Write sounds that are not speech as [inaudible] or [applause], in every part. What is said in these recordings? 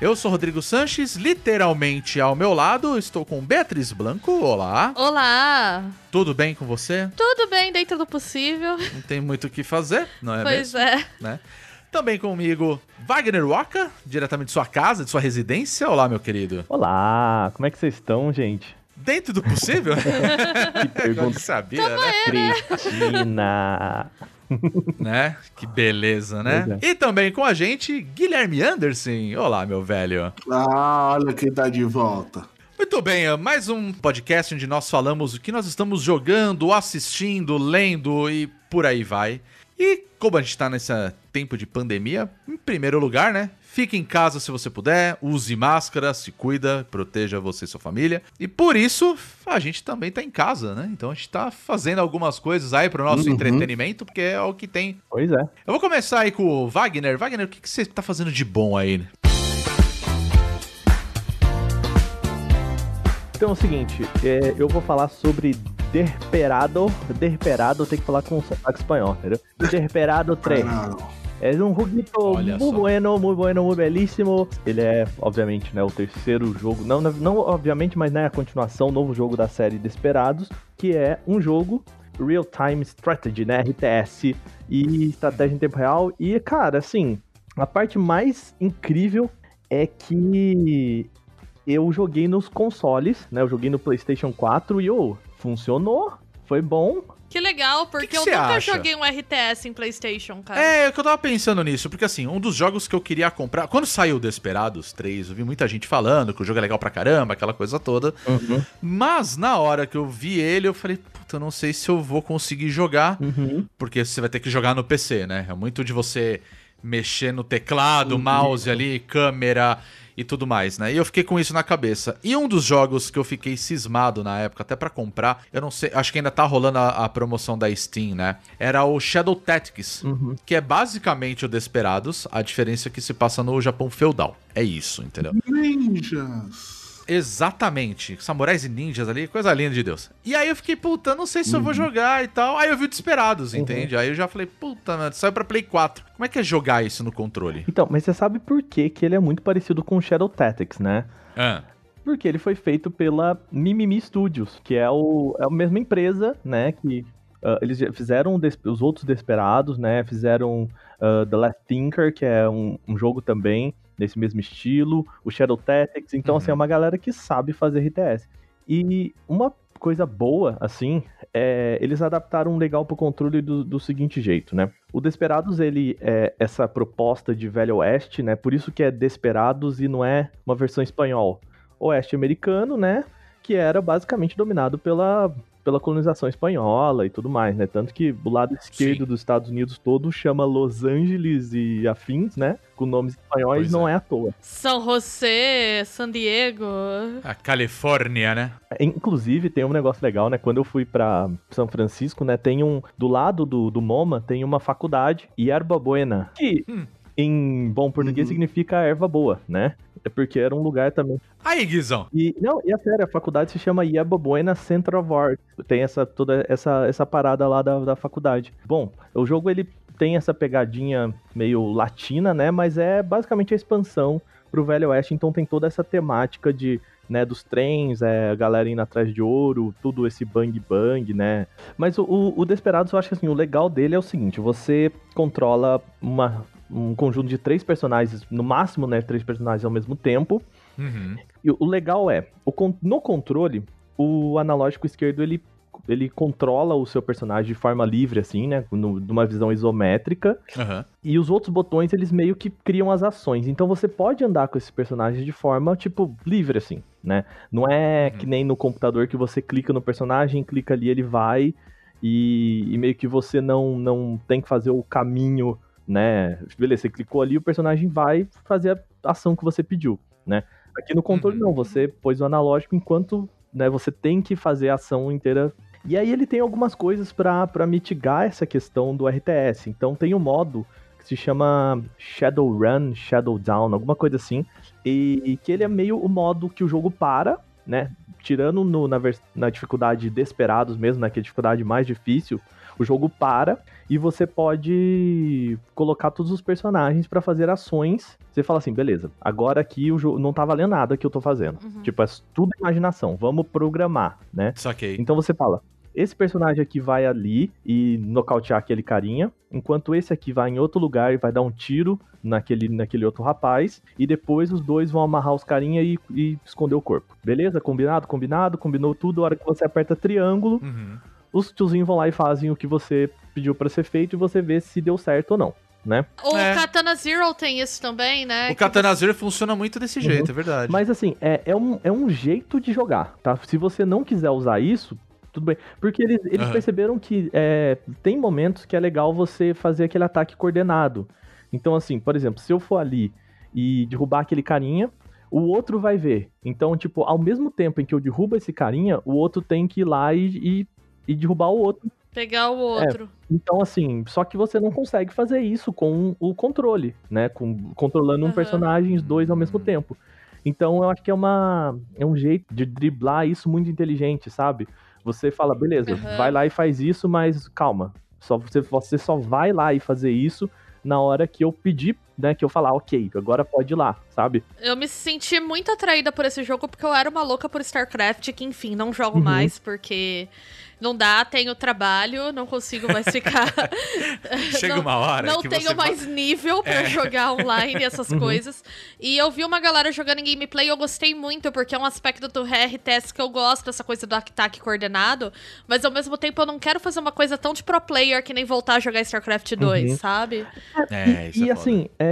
Eu sou Rodrigo Sanches, literalmente ao meu lado estou com Beatriz Blanco. Olá. Olá! Tudo bem com você? Tudo bem dentro do possível? Não tem muito o que fazer, não é pois mesmo? é. Né? Também comigo, Wagner Waka, diretamente de sua casa, de sua residência. Olá, meu querido. Olá, como é que vocês estão, gente? Dentro do possível? [laughs] que pergunta. sabia, né? Cristina. [laughs] né? Que beleza, né? Pois E também com a gente, Guilherme Anderson. Olá, meu velho. Ah, olha quem tá de volta. Muito bem, é mais um podcast onde nós falamos o que nós estamos jogando, assistindo, lendo e por aí vai. E como a gente tá nesse tempo de pandemia, em primeiro lugar, né? Fique em casa se você puder, use máscara, se cuida, proteja você e sua família. E por isso, a gente também tá em casa, né? Então a gente tá fazendo algumas coisas aí pro nosso Uhum. entretenimento, porque é o que tem Pois é. eu vou começar aí com o Wagner. Wagner, o que, que você tá fazendo de bom aí? Então é o seguinte, é, eu vou falar sobre Desperado. Desperado tem que falar com sotaque espanhol, entendeu? Desperado 3. É um joguito muito só. bueno, muito bueno, muito belíssimo. Ele é, obviamente, né, o terceiro jogo. Não, não, obviamente, mas né, a continuação, novo jogo da série Desperados, que é um jogo Real Time Strategy, né? RTS e estratégia em tempo real. E, cara, assim, a parte mais incrível é que eu joguei nos consoles, né? Eu joguei no PlayStation 4 e, ô, funcionou. Foi bom. Que legal, porque que eu você nunca acha? joguei um RTS em PlayStation, cara. É, é que eu tava pensando nisso, porque assim, um dos jogos que eu queria comprar. Quando saiu Desperados 3, eu vi muita gente falando que o jogo é legal pra caramba, aquela coisa toda. Mas na hora que eu vi ele, eu falei, puta, eu não sei se eu vou conseguir jogar, Uhum. porque você vai ter que jogar no PC, né? É muito de você mexer no teclado, mouse ali, câmera e tudo mais, né? E eu fiquei com isso na cabeça. E um dos jogos que eu fiquei cismado na época, até pra comprar, eu não sei, acho que ainda tá rolando a, a promoção da Steam, né? Era o Shadow Tactics, que é basicamente o Desperados, a diferença é que se passa no Japão feudal. É isso, entendeu? Ninjas. Exatamente. Samurais e ninjas ali, coisa linda de Deus. E aí eu fiquei, puta, não sei se eu vou jogar e tal. Aí eu vi o Desperados, entende? Aí eu já falei, puta, mano, saiu pra Play 4. Como é que é jogar isso no controle? Então, mas você sabe por que, que ele é muito parecido com Shadow Tactics, né? Ah, Porque ele foi feito pela Mimimi Studios, que é, o, é a mesma empresa, né? Que ah, eles fizeram os outros Desperados, né? Fizeram ah, The Last Thinker, que é um, um jogo também nesse mesmo estilo, o Shadow Tactics. Então, assim, é uma galera que sabe fazer RTS. E uma coisa boa, assim, é, eles adaptaram legal pro controle do, do seguinte jeito, né? O Desperados, ele é essa proposta de Velho Oeste, né? Por isso que é Desperados e não é uma versão espanhol. Oeste americano, né? Que era basicamente dominado pela, pela colonização espanhola e tudo mais, né? Tanto que o lado esquerdo Sim. dos Estados Unidos todo chama Los Angeles e afins, né? Com nomes espanhóis Pois não é. é à toa. São José, San Diego. a Califórnia, né? Inclusive, tem um negócio legal, né? Quando eu fui pra São Francisco, né? Tem um. Do lado do, do MoMA tem uma faculdade, Yerba Buena. Que Hum. Em bom português Uhum. significa erva boa, né? É porque era um lugar também. Aí, Guizão. E, não, e a sério, a faculdade se chama Yerba Buena Center of Art. Tem essa, toda essa, essa parada lá da, da faculdade. Bom, o jogo ele tem essa pegadinha meio latina, né? Mas é basicamente a expansão pro Velho Oeste, então tem toda essa temática de, né, dos trens, é, a galera indo atrás de ouro, tudo esse bang bang, né? Mas o, o, o Desperados, eu acho que assim, o legal dele é o seguinte, você controla uma, um conjunto de três personagens, no máximo, né, três personagens ao mesmo tempo, Uhum. e o legal é, o no controle, o analógico esquerdo ele, ele controla o seu personagem de forma livre, assim, né? no- Numa visão isométrica. Aham. E os outros botões, eles meio que criam as ações. Então você pode andar com esses personagens de forma, tipo, livre, assim, né? Não é que nem no computador que você clica no personagem, clica ali, ele vai. E, e meio que você não, não tem que fazer o caminho né? Beleza, você clicou ali, o personagem vai fazer a ação que você pediu, né? Aqui no controle Uhum. não, você pôs o analógico enquanto né, você tem que fazer a ação inteira. E aí ele tem algumas coisas pra mitigar essa questão do RTS. Então tem um modo que se chama Shadowrun, Shadowdown, alguma coisa assim, e, e que ele é meio o modo que o jogo para, né? Tirando no- na, na dificuldade Desperados mesmo, né? Que é a dificuldade mais difícil, o jogo para e você pode colocar todos os personagens pra fazer ações. Você fala assim, beleza, agora aqui o jogo não tá valendo nada que eu tô fazendo. Uhum. Tipo, é tudo imaginação, vamos programar, né? Saquei. Então você fala, esse personagem aqui vai ali e nocautear aquele carinha, enquanto esse aqui vai em outro lugar e vai dar um tiro naquele, naquele outro rapaz, e depois os dois vão amarrar os carinha e, e esconder o corpo. Beleza? Combinado? Combinado? Combinou tudo. A hora que você aperta triângulo, Uhum. Os tiozinhos vão lá e fazem o que você pediu pra ser feito e você vê se deu certo ou não, né? O É. Katana Zero tem isso também, né? O Katana Zero funciona muito desse jeito, é verdade. Mas assim, é, é, um, é um jeito de jogar, tá? Se você não quiser usar isso, tudo bem. Porque eles, eles Aham. perceberam que é, tem momentos que é legal você fazer aquele ataque coordenado. Então, assim, por exemplo, se eu for ali e derrubar aquele carinha, o outro vai ver. Então, tipo, ao mesmo tempo em que eu derrubo esse carinha, o outro tem que ir lá e, e, e derrubar o outro. Pegar o outro. Então, assim, só que você não consegue fazer isso com o controle, né? Com, controlando um Aham. personagem, os dois ao mesmo tempo. Então, eu acho que é, uma, é um jeito de driblar isso muito inteligente, sabe? Você fala, beleza, Aham. vai lá e faz isso, mas calma. Só você, você só vai lá e fazer isso na hora que eu pedir, né? Que eu falar, ok, agora pode ir lá, sabe? Eu me senti muito atraída por esse jogo porque eu era uma louca por StarCraft, que enfim, não jogo Uhum. mais porque não dá, tenho trabalho, não consigo mais ficar. [laughs] Chega não, uma hora Não que tenho você mais nível pra É. jogar online e essas Uhum. coisas. E eu vi uma galera jogando em gameplay e eu gostei muito, porque é um aspecto do RTS que eu gosto, essa coisa do ataque coordenado. Mas ao mesmo tempo eu não quero fazer uma coisa tão de pro player que nem voltar a jogar StarCraft 2, Uhum. sabe? É, isso e é foda. assim, é,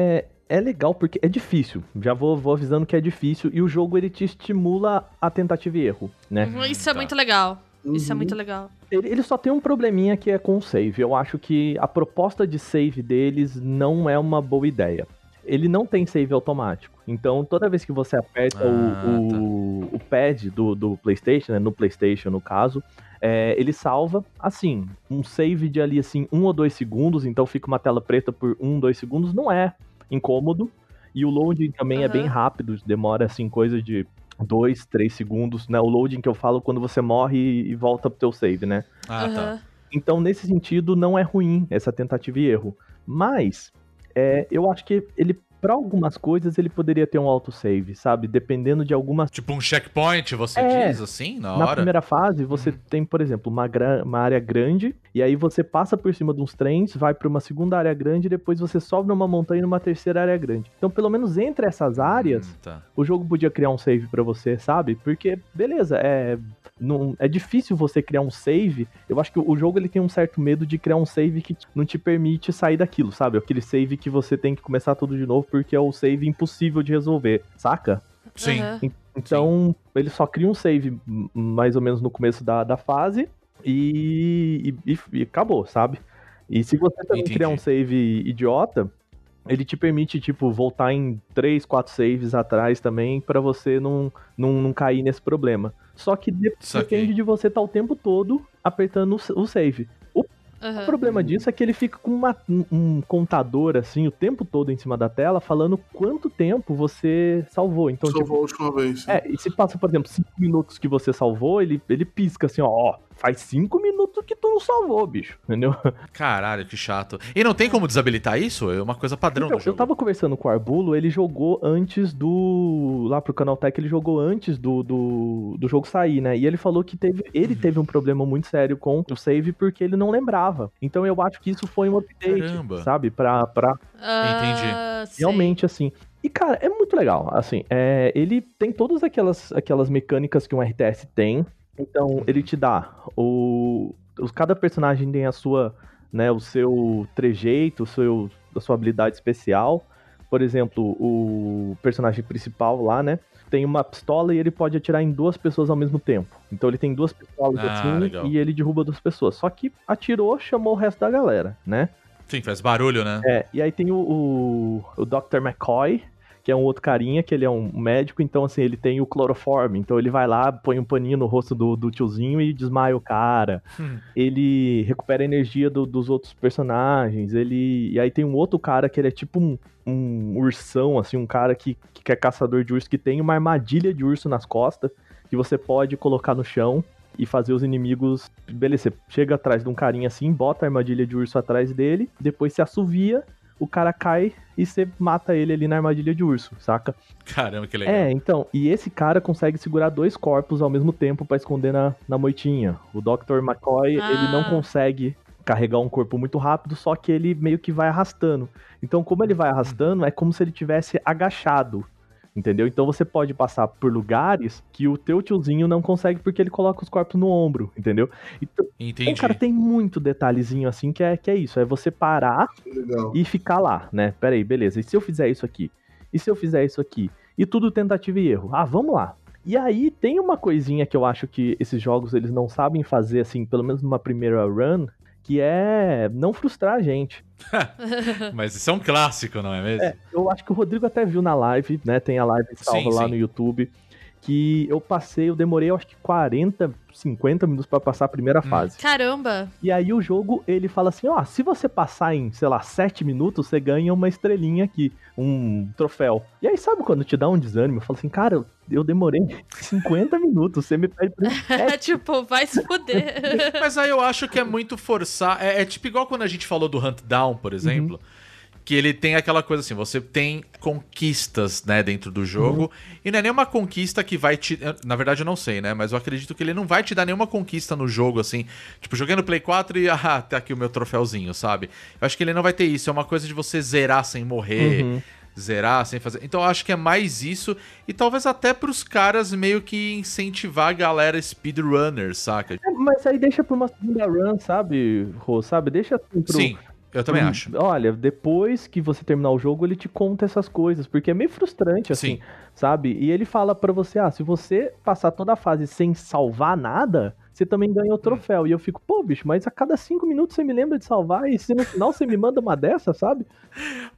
é legal porque é difícil. Já vou, vou avisando que é difícil. E o jogo ele te estimula a tentativa e erro, né? Uhum, Isso é tá. muito legal. Isso é Uhum. muito legal. Ele, ele só tem um probleminha que é com o save. Eu acho que a proposta de save deles não é uma boa ideia. Ele não tem save automático. Então, toda vez que você aperta o- Ah, o, o pad do, do PlayStation, né, no PlayStation no caso, é, ele salva, assim, um save de ali, assim, um ou dois segundos. Então, fica uma tela preta por um, dois segundos. Não é incômodo. E o loading também é Aham. bem rápido. Demora, assim, coisa de dois, três segundos, né? O loading que eu falo quando você morre e volta pro teu save, né? Ah, tá. Aham. Então, nesse sentido, não é ruim essa tentativa e erro. Mas, é, eu acho que ele, para algumas coisas, ele poderia ter um autosave, sabe? Dependendo de algumas. Tipo um checkpoint, você É. diz assim, na Na hora? primeira fase, você tem, por exemplo, uma, uma área grande, e aí você passa por cima de uns trens, vai para uma segunda área grande, e depois você sobe numa montanha numa terceira área grande. Então, pelo menos entre essas áreas, Hum, tá. o jogo podia criar um save pra você, sabe? Porque, beleza, é, não, é difícil você criar um save. Eu acho que o jogo ele tem um certo medo de criar um save que não te permite sair daquilo, sabe? Aquele save que você tem que começar tudo de novo porque é o save impossível de resolver, saca? Sim. Aham. Então, ele só cria um save mais ou menos no começo da, da fase e, e, e- e acabou, sabe? E se você também Entendi. criar um save idiota, ele te permite, tipo, voltar em 3, 4 saves atrás também pra você não, não, não cair nesse problema. Só que depende de você estar o tempo todo apertando o save. Aham. O problema disso é que ele fica com uma- um, contador, assim, o tempo todo em cima da tela, falando quanto tempo você salvou. Então, tipo, Salvou a última vez. é, e se passa, por exemplo, 5 minutos que você salvou, ele, ele pisca assim, ó, ó, faz 5 minutos tu não salvou, bicho, entendeu? Caralho, que chato. E não tem como desabilitar isso? É uma coisa padrão Então, do jogo. eu tava conversando com o Arbulo, ele jogou antes do. Lá pro Canaltech, ele jogou antes do, do, do jogo sair, né? E ele falou que teve, ele Uhum. teve um problema muito sério com o save porque ele não lembrava. Então eu acho que isso foi um update, Caramba. sabe? Pra, pra Ah, sei. realmente, assim. E, cara, é muito legal. Assim, é, ele tem todas aquelas, aquelas mecânicas que um RTS tem. Então, ele te dá o. os- Cada personagem tem a sua. Né, o seu trejeito, o seu, a sua habilidade especial. Por exemplo, o personagem principal lá, né? Tem uma pistola e ele pode atirar em duas pessoas ao mesmo tempo. Então ele tem duas pistolas Ah, assim legal. e ele derruba duas pessoas. Só que atirou, chamou o resto da galera, né? Sim, faz barulho, né? É, e aí tem o, o, o Dr. McCoy, que é um outro carinha, que ele é um médico, então assim, ele tem o cloroforme, então ele vai lá, põe um paninho no rosto do, do tiozinho e desmaia o cara. Hum. Ele recupera a energia do- dos outros personagens, ele... E aí tem um outro cara que ele é tipo um, um ursão, assim, um cara que, que é caçador de urso, que tem uma armadilha de urso nas costas, que você pode colocar no chão e fazer os inimigos. Beleza, você chega atrás de um carinha assim, bota a armadilha de urso atrás dele, depois se assovia, o cara cai e você mata ele ali na armadilha de urso, saca? Caramba, que legal. É, então, e esse cara consegue segurar dois corpos ao mesmo tempo pra esconder na, na moitinha. O Dr. McCoy, Ah. ele não consegue carregar um corpo muito rápido, só que ele meio que vai arrastando. Então, como ele vai arrastando, é como se ele tivesse agachado. Entendeu? Então você pode passar por lugares que o teu tiozinho não consegue porque ele coloca os corpos no ombro, entendeu? Então, Entendi. cara, tem muito detalhezinho assim que é, que é isso. É você parar Legal. e ficar lá, né? Pera aí, beleza. E se eu fizer isso aqui? E se eu fizer isso aqui? E tudo tentativa e erro. Ah, vamos lá. E aí tem uma coisinha que eu acho que esses jogos eles não sabem fazer assim, pelo menos numa primeira run, que é não frustrar a gente. [laughs] Mas isso é um clássico, não é mesmo? É, eu acho que o Rodrigo até viu na live, né? Tem a live salva Sim, lá sim. no YouTube. Que eu passei, eu demorei eu acho que 40, 50 minutos pra passar a primeira Hum. fase. Caramba. E aí o jogo, ele fala assim, ó, se você passar em, sei lá, 7 minutos, você ganha uma estrelinha aqui, um troféu. E aí sabe quando te dá um desânimo? Eu falo assim, cara, eu, demorei 50 minutos, você me pede pra É [laughs] tipo, vai se fuder. [laughs] Mas aí eu acho que é muito forçar. É, é tipo igual quando a gente falou do Hunt Down, por exemplo. Que ele tem aquela coisa assim, você tem conquistas, né, dentro do jogo. E não é nenhuma conquista que vai te. Na verdade, eu não sei, né? Mas eu acredito que ele não vai te dar nenhuma conquista no jogo, assim. Tipo, joguei no Play 4 e, [laughs] ah, tá aqui o meu troféuzinho, sabe? Eu acho que ele não vai ter isso. É uma coisa de você zerar sem morrer. Uhum. Zerar sem fazer. Então eu acho que é mais isso. E talvez até pros caras meio que incentivar a galera speedrunner, saca? É, Mas aí deixa pra uma segunda run, sabe, Rô? Sabe? Deixa assim pro... Sim, eu também pro- acho. Olha, depois que você terminar o jogo, ele te conta essas coisas, porque é meio frustrante, assim, Sim. sabe? E ele fala pra você, ah, se você passar toda a fase sem salvar nada, você também ganha o troféu. E eu fico, pô, bicho, mas a cada cinco minutos você me lembra de salvar e se no final você me manda uma dessa, sabe?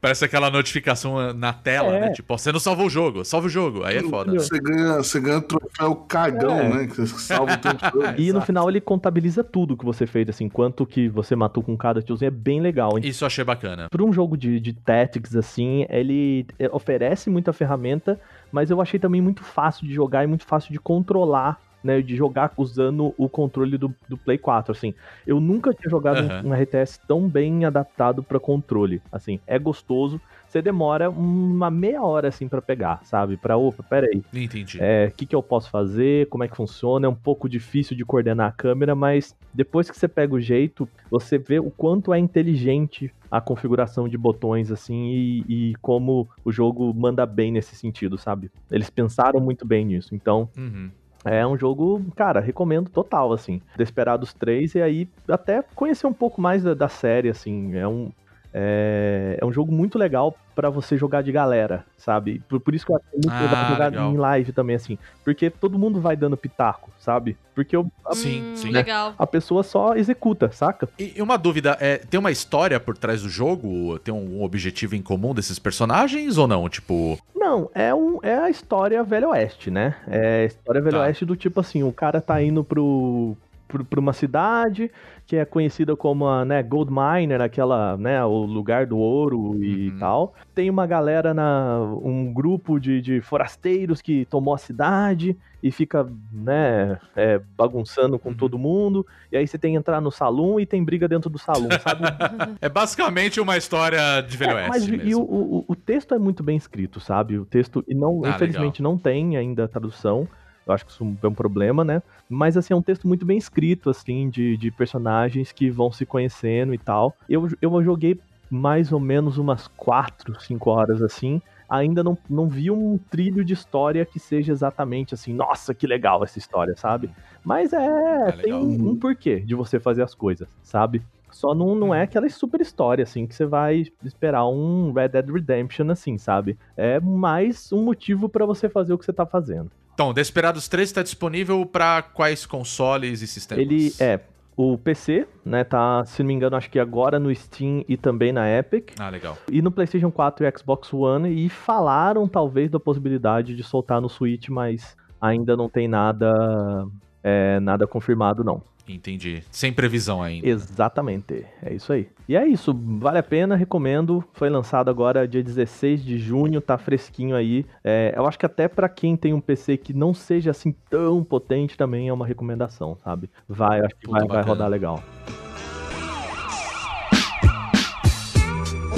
Parece aquela notificação na tela, É. né? Tipo, ó, você não salvou o jogo, salva o jogo. Aí é foda. né? Você ganha, você ganha troféu cagão, É. né? Que você salva o tempo [laughs] todo. E no final ele contabiliza tudo que você fez, assim, quanto que você matou com cada tiozinho, é bem legal. Isso eu achei bacana. Por um jogo de, de tactics, assim, ele é, oferece muita ferramenta, mas eu achei também muito fácil de jogar e muito fácil de controlar, né? De jogar usando o controle do, do Play 4, assim. Eu nunca tinha jogado Aham. um, RTS tão bem adaptado pra controle. Assim, é gostoso. Você demora uma meia hora, assim, pra pegar, sabe? Pra, opa, peraí. Entendi. É, o que, que eu posso fazer, como é que funciona, é um pouco difícil de coordenar a câmera, mas depois que você pega o jeito, você vê o quanto é inteligente a configuração de botões, assim, e, e como o jogo manda bem nesse sentido, sabe? Eles pensaram muito bem nisso, então Uhum. É um jogo, cara, recomendo total, assim. Desperados 3 e aí até conhecer um pouco mais da, da série, assim. É um, é, é um jogo muito legal pra você jogar de galera, sabe? Por, por isso que eu acho muito Ah, legal jogar legal. em live também, assim. Porque todo mundo vai dando pitaco, sabe? Porque eu- a, Sim, sim. Legal. a pessoa só executa, saca? E e uma dúvida, é, tem uma história por trás do jogo? Tem um objetivo em comum desses personagens ou não? Tipo, Não, é, um, é a história Velho Oeste, né? É a história Velho Tá. Oeste do tipo assim, o cara tá indo pro, pro, pra uma cidade que é conhecida como a né, Gold Miner, aquela, né, o lugar do ouro e Uhum. tal. Tem uma galera, na, um grupo de, de forasteiros que tomou a cidade e fica, né, é, bagunçando com Uhum. todo mundo. E aí você tem que entrar no salão e tem briga dentro do salão, sabe? [laughs] é basicamente uma história de Velho É, Oeste mas e o, o, o texto é muito bem escrito, sabe? O texto, e não, Ah, infelizmente não tem ainda a tradução. Eu acho que isso é um problema, né? Mas assim, é um texto muito bem escrito, assim, de, de personagens que vão se conhecendo e tal. Eu, eu joguei mais ou menos umas 4, 5 horas assim. Ainda não, não vi um trilho de história que seja exatamente assim, nossa, que legal essa história, sabe? Mas é, É tem um, um porquê de você fazer as coisas, sabe? Só não, não é aquela super história, assim, que você vai esperar um Red Dead Redemption, assim, sabe? É mais um motivo pra você fazer o que você tá fazendo. Então, Desperados 3 está disponível para quais consoles e sistemas? Ele é o PC, né? Tá, se não me engano, acho que agora no Steam e também na Epic. Ah, legal. E no PlayStation 4 e Xbox One. E falaram talvez da possibilidade de soltar no Switch, mas ainda não tem nada, é, nada confirmado, não. Entendi. Sem previsão ainda. Exatamente, é isso aí. E é isso, vale a pena, recomendo. Foi lançado agora dia 16 de junho, tá fresquinho aí. É, eu acho que até pra quem tem um PC que não seja assim tão potente também é uma recomendação, sabe? Vai, acho que vai, vai rodar legal.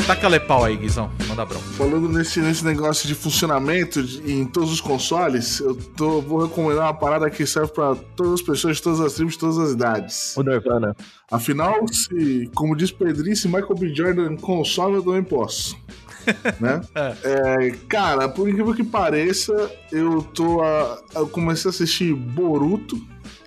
Taca lepau aí, Guizão. Manda bronca. Falando nesse, nesse negócio de funcionamento de- em todos os consoles, eu tô, vou recomendar uma parada que serve pra todas as pessoas, de todas as tribos, de todas as idades. O Nirvana. Afinal, se, como diz Pedrinho, se Michael B. Jordan consome, eu também posso. [laughs] né? É, cara, por incrível que pareça, eu tô. a- eu comecei a assistir Boruto,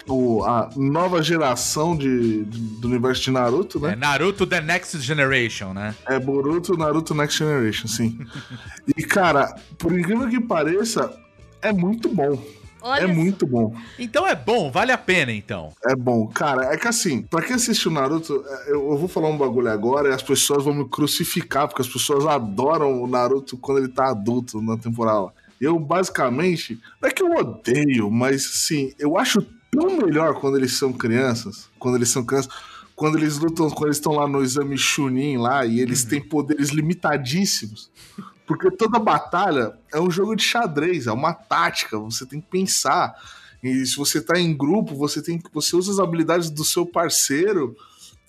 o, a nova geração de, do universo de Naruto, É né? Naruto The Next Generation, né? É, Boruto, Naruto Next Generation, sim. [laughs] e, cara, por incrível que pareça, é muito bom. Olha é só. muito bom. Então é bom, vale a pena então. É bom. Cara, é que assim, pra quem assistiu Naruto, é, eu eu vou falar um bagulho agora e as pessoas vão me crucificar, porque as pessoas adoram o Naruto quando ele tá adulto na temporada. Eu, basicamente, não é que eu odeio, mas assim, eu acho tão melhor quando eles são crianças. Quando eles são crianças. Quando eles lutam, quando eles estão lá no exame Chunin lá e eles têm poderes limitadíssimos. Porque toda batalha é um jogo de xadrez, é uma tática, você tem que pensar. E se você tá em grupo, você tem que você usa as habilidades do seu parceiro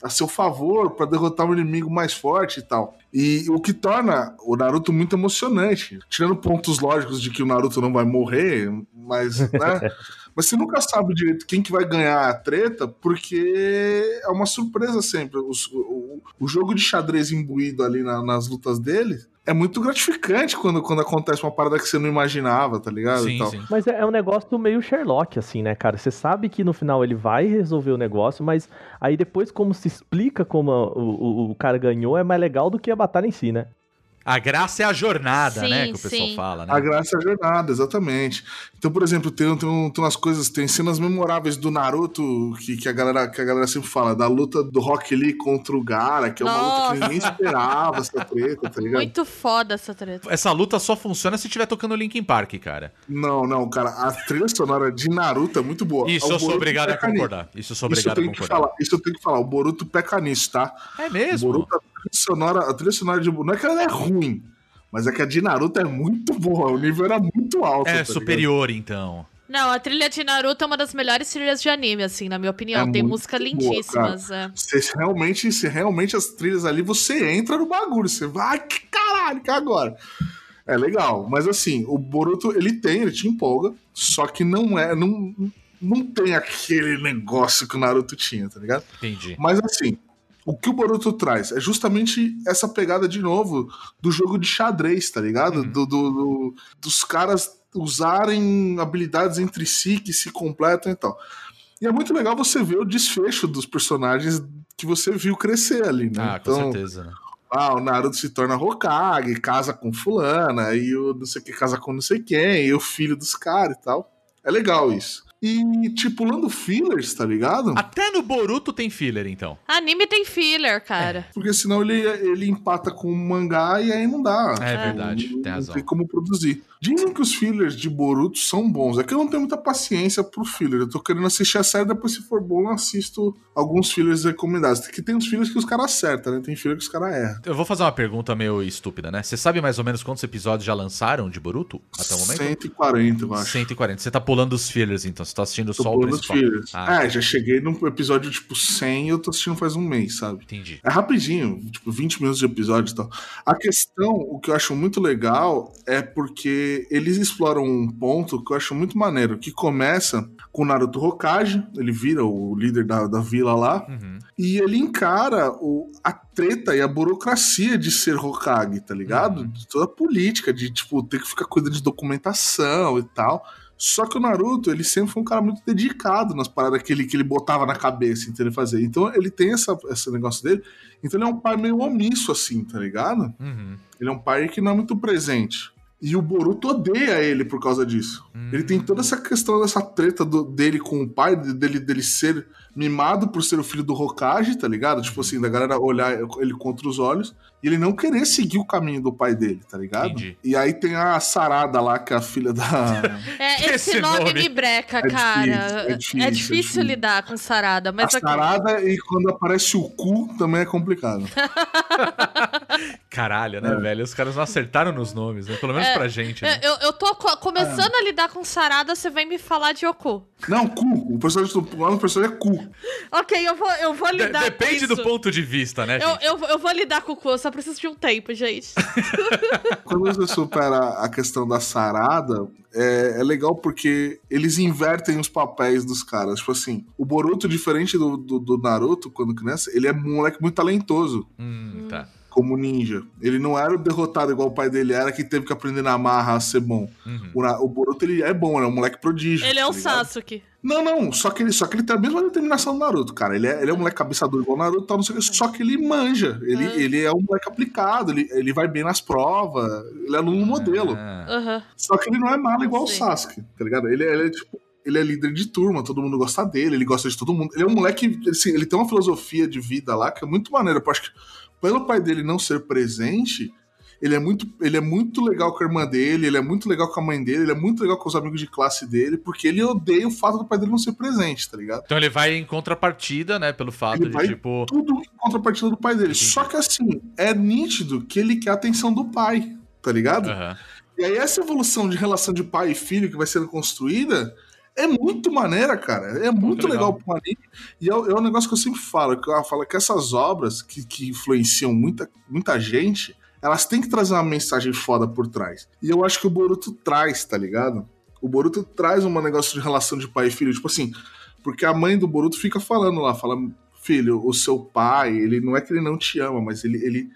a seu favor para derrotar um inimigo mais forte e tal. E o que torna o Naruto muito emocionante, tirando pontos lógicos de que o Naruto não vai morrer, mas né? [laughs] Mas você nunca sabe direito quem que vai ganhar a treta, porque é uma surpresa sempre. Os- O, o jogo de xadrez imbuído ali na- nas lutas dele é muito gratificante quando, quando acontece uma parada que você não imaginava, tá ligado? E Sim, tal. sim. Mas é, é um negócio meio Sherlock, assim, né, cara? Você sabe que no final ele vai resolver o negócio, mas aí depois, como se explica como a- o, o, o cara ganhou, é mais legal do que a batalha em si, né? A graça é a jornada, Sim, né? Que o pessoal sim. fala, né? A graça é a jornada, exatamente. Então, por exemplo, tem, tem, tem umas coisas, tem cenas memoráveis do Naruto que, que, a galera, que a galera sempre fala, da luta do Rock Lee contra o Gara, que é uma luta que Nossa. ninguém esperava essa treta, tá ligado? Muito foda essa treta. Essa luta só funciona se estiver tocando Linkin Park, cara. Não, não, cara, a trilha sonora de Naruto é muito boa. Isso O eu sou Boruto obrigado a peca nisso. concordar. Isso eu sou Isso eu, obrigado a tenho que concordar. falar, isso eu tenho que falar, o Boruto peca nisso, tá? É O mesmo? Boruto, a trilha sonora, a trilha sonora de Boruto, não é que ela é ruim, mas é que a de Naruto é muito boa, o nível era muito alto. tá É ligado? superior, então. Não, a trilha de Naruto é uma das melhores trilhas de anime, assim, na minha opinião. É Tem boa, lindíssimas. é. Você realmente, você realmente as trilhas ali, você entra no bagulho, você vai, que caralho, que agora? É legal, mas assim, o Boruto, ele tem, ele te empolga, só que não é, não, não tem aquele negócio que o Naruto tinha, tá ligado? Entendi. Mas assim, o que o Boruto traz é justamente essa pegada de novo do jogo de xadrez, tá ligado? Uhum. Do, do- do- dos caras usarem habilidades entre si que se completam e tal. E é muito legal você ver o desfecho dos personagens que você viu crescer ali, né? Ah, com certeza, né? ah, o Naruto se torna Hokage, casa com fulana, e o não sei o que casa com não sei quem, e o filho dos caras e tal. É legal isso. E, tipo, pulando fillers, tá ligado? Até no Boruto tem filler, então. Anime tem filler, cara. Porque senão ele, ele empata com o mangá e aí não dá. É, Tipo, verdade, não, tem razão. Não tem como produzir. Dizem que os fillers de Boruto são bons. É que eu não tenho muita paciência pro filler. Eu tô querendo assistir a série, depois se for bom eu assisto alguns fillers recomendados. Que tem uns fillers que os caras acertam, né? Tem filler que os caras erram. Eu vou fazer uma pergunta meio estúpida, né? Você sabe mais ou menos quantos episódios já lançaram de Boruto até o momento? 140, eu acho. 140. Você tá pulando os fillers, então. Você tá assistindo Tô só o pulando os principal. fillers. Ah, É, já cheguei num episódio tipo 100 e eu tô assistindo faz um mês, sabe? entendi. É rapidinho, tipo 20 minutos de episódio e tal. A questão, o que eu acho muito legal é porque eles exploram um ponto que eu acho muito maneiro, que começa com o Naruto Hokage, ele vira o líder da, da vila lá, Uhum. e ele encara o, a treta e a burocracia de ser Hokage, tá ligado? Uhum. De toda a política, de tipo, ter que ficar cuidando de documentação e tal. Só que o Naruto, ele sempre foi um cara muito dedicado nas paradas que ele, que ele botava na cabeça, então ele fazia. Então ele tem essa, esse negócio dele. Então ele é um pai meio omisso, assim, tá ligado? Uhum. Ele é um pai que não é muito presente. E o Boruto odeia ele por causa disso. Ele tem toda essa questão dessa treta do- dele com o pai, de- dele, dele ser mimado por ser o filho do Hokage, tá ligado? Tipo assim, da galera olhar ele contra os olhos e ele não querer seguir o caminho do pai dele, tá ligado? Entendi. E aí tem a Sarada lá, que é a filha da. [laughs] É, esse, Esse nome, nome. me breca, É cara. difícil, é difícil, é é difícil difícil. lidar com sarada, a mas aqui- Sarada e quando aparece o cu também é complicado. [laughs] Caralho, É. né, velho? Os caras não acertaram nos nomes, né? Pelo menos pra gente, né? Eu, eu tô co- começando É. a lidar com sarada, você vem me falar de Oku. Não, cu. O personagem do lá no personagem é cu. [laughs] Ok, eu vou, eu vou De- lidar com depende isso. do ponto de vista, né, Eu, eu, eu vou lidar com o cu, eu só preciso de um tempo, gente. [laughs] Quando você supera a questão da sarada, é, é legal porque eles invertem os papéis dos caras. Tipo assim, o Boruto, diferente do, do, do Naruto, quando criança, ele é um moleque muito talentoso. Hum, tá. Como ninja. Ele não era o derrotado igual o pai dele era, que teve que aprender na marra a ser bom. Uhum. O, o Boruto, ele é bom, ele é um moleque prodígio. Ele é tá o ligado? Sasuke. Não, não, só que ele, só que ele tem a mesma determinação do Naruto, cara. Ele é, ele é um moleque cabeçador igual o Naruto, e tal, não sei o que, só que ele manja. Ele, Ah. ele é um moleque aplicado, ele, ele vai bem nas provas, ele é aluno modelo. Ah, Aham. Só que ele não é malo igual o. Sasuke, tá ligado? Ele, é- ele é tipo. Ele é líder de turma, todo mundo gosta dele, ele gosta de todo mundo. Ele é um moleque. Ele, assim, ele tem uma filosofia de vida lá que é muito maneira. Eu acho que pelo pai dele não ser presente, ele é muito, ele é muito legal com a irmã dele, ele é muito legal com a mãe dele, ele é muito legal com os amigos de classe dele, porque ele odeia o fato do pai dele não ser presente, tá ligado? Então ele vai em contrapartida, né? Pelo fato Ele de, vai tipo. tudo em contrapartida do pai dele. Entendi. Só que assim, é nítido que ele quer a atenção do pai, tá ligado? aham. E aí essa evolução de relação de pai e filho que vai sendo construída é muito maneira, cara. É muito que legal legal. pro anime. E é, é um negócio que eu sempre falo, que eu falo que essas obras que, que influenciam muita, muita gente, elas têm que trazer uma mensagem foda por trás. E eu acho que o Boruto traz, tá ligado? O Boruto traz um negócio de relação de pai e filho, tipo assim, porque a mãe do Boruto fica falando lá, fala, filho, o seu pai, ele não é que ele não te ama, mas ele, ele,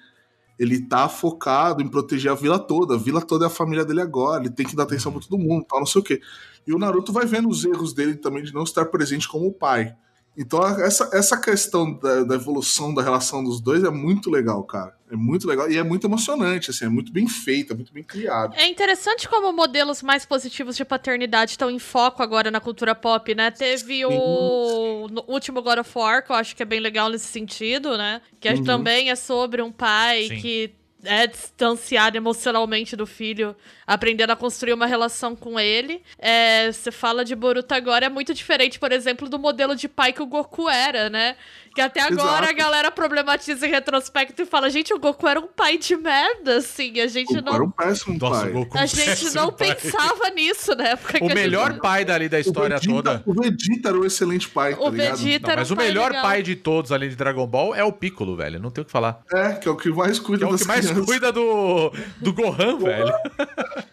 ele tá focado em proteger a vila toda. A vila toda é a família dele agora, ele tem que dar atenção pra todo mundo, tal, não sei o quê. E o Naruto vai vendo os erros dele também de não estar presente como pai. Então, essa, essa questão da, da evolução da relação dos dois é muito legal, cara. É muito legal e é muito emocionante, assim, é muito bem feita, muito bem criado. É interessante como modelos mais positivos de paternidade estão em foco agora na cultura pop, né? Teve o no último God of War, que eu acho que é bem legal nesse sentido, né? Que Uhum. também é sobre um pai Sim. que é distanciado emocionalmente do filho, aprendendo a construir uma relação com ele. É, você fala de Boruto agora, é muito diferente, por exemplo, do modelo de pai que o Goku era, né? Que até agora Exato. a galera problematiza em retrospecto e fala, gente, o Goku era um pai de merda, assim, a gente O não... era um péssimo Nossa, pai. o Goku A gente péssimo não pai. pensava nisso na época que O a gente- melhor pai dali da história o Vegeta, toda. O Vegeta era um excelente pai, tá O ligado? Vegeta Não, era mas um o melhor legal. pai de todos ali de Dragon Ball é o Piccolo, velho. Não tem o que falar. É, que é o que mais cuida Que é o das que mais crianças. Cuida do, do Gohan, [laughs] velho.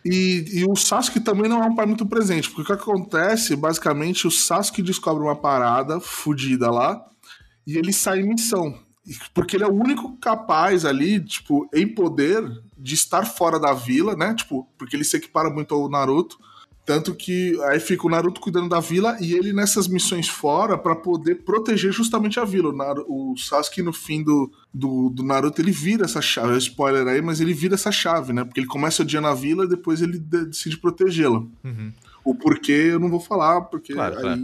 E, e o Sasuke também não é um pai muito presente, porque o que acontece, basicamente, o Sasuke descobre uma parada fodida lá e ele sai em missão. Porque ele é o único capaz ali, tipo, em poder de estar fora da vila, né? Tipo, porque ele se equipara muito ao Naruto. Tanto que aí fica o Naruto cuidando da vila e ele nessas missões fora pra poder proteger justamente a vila. O, Naru- o Sasuke, no fim do, do, do Naruto, ele vira essa chave. Spoiler aí, mas ele vira essa chave, né? Porque ele começa odiando a vila e depois ele de- decide protegê-la. Uhum. O porquê eu não vou falar, porque Claro, aí claro.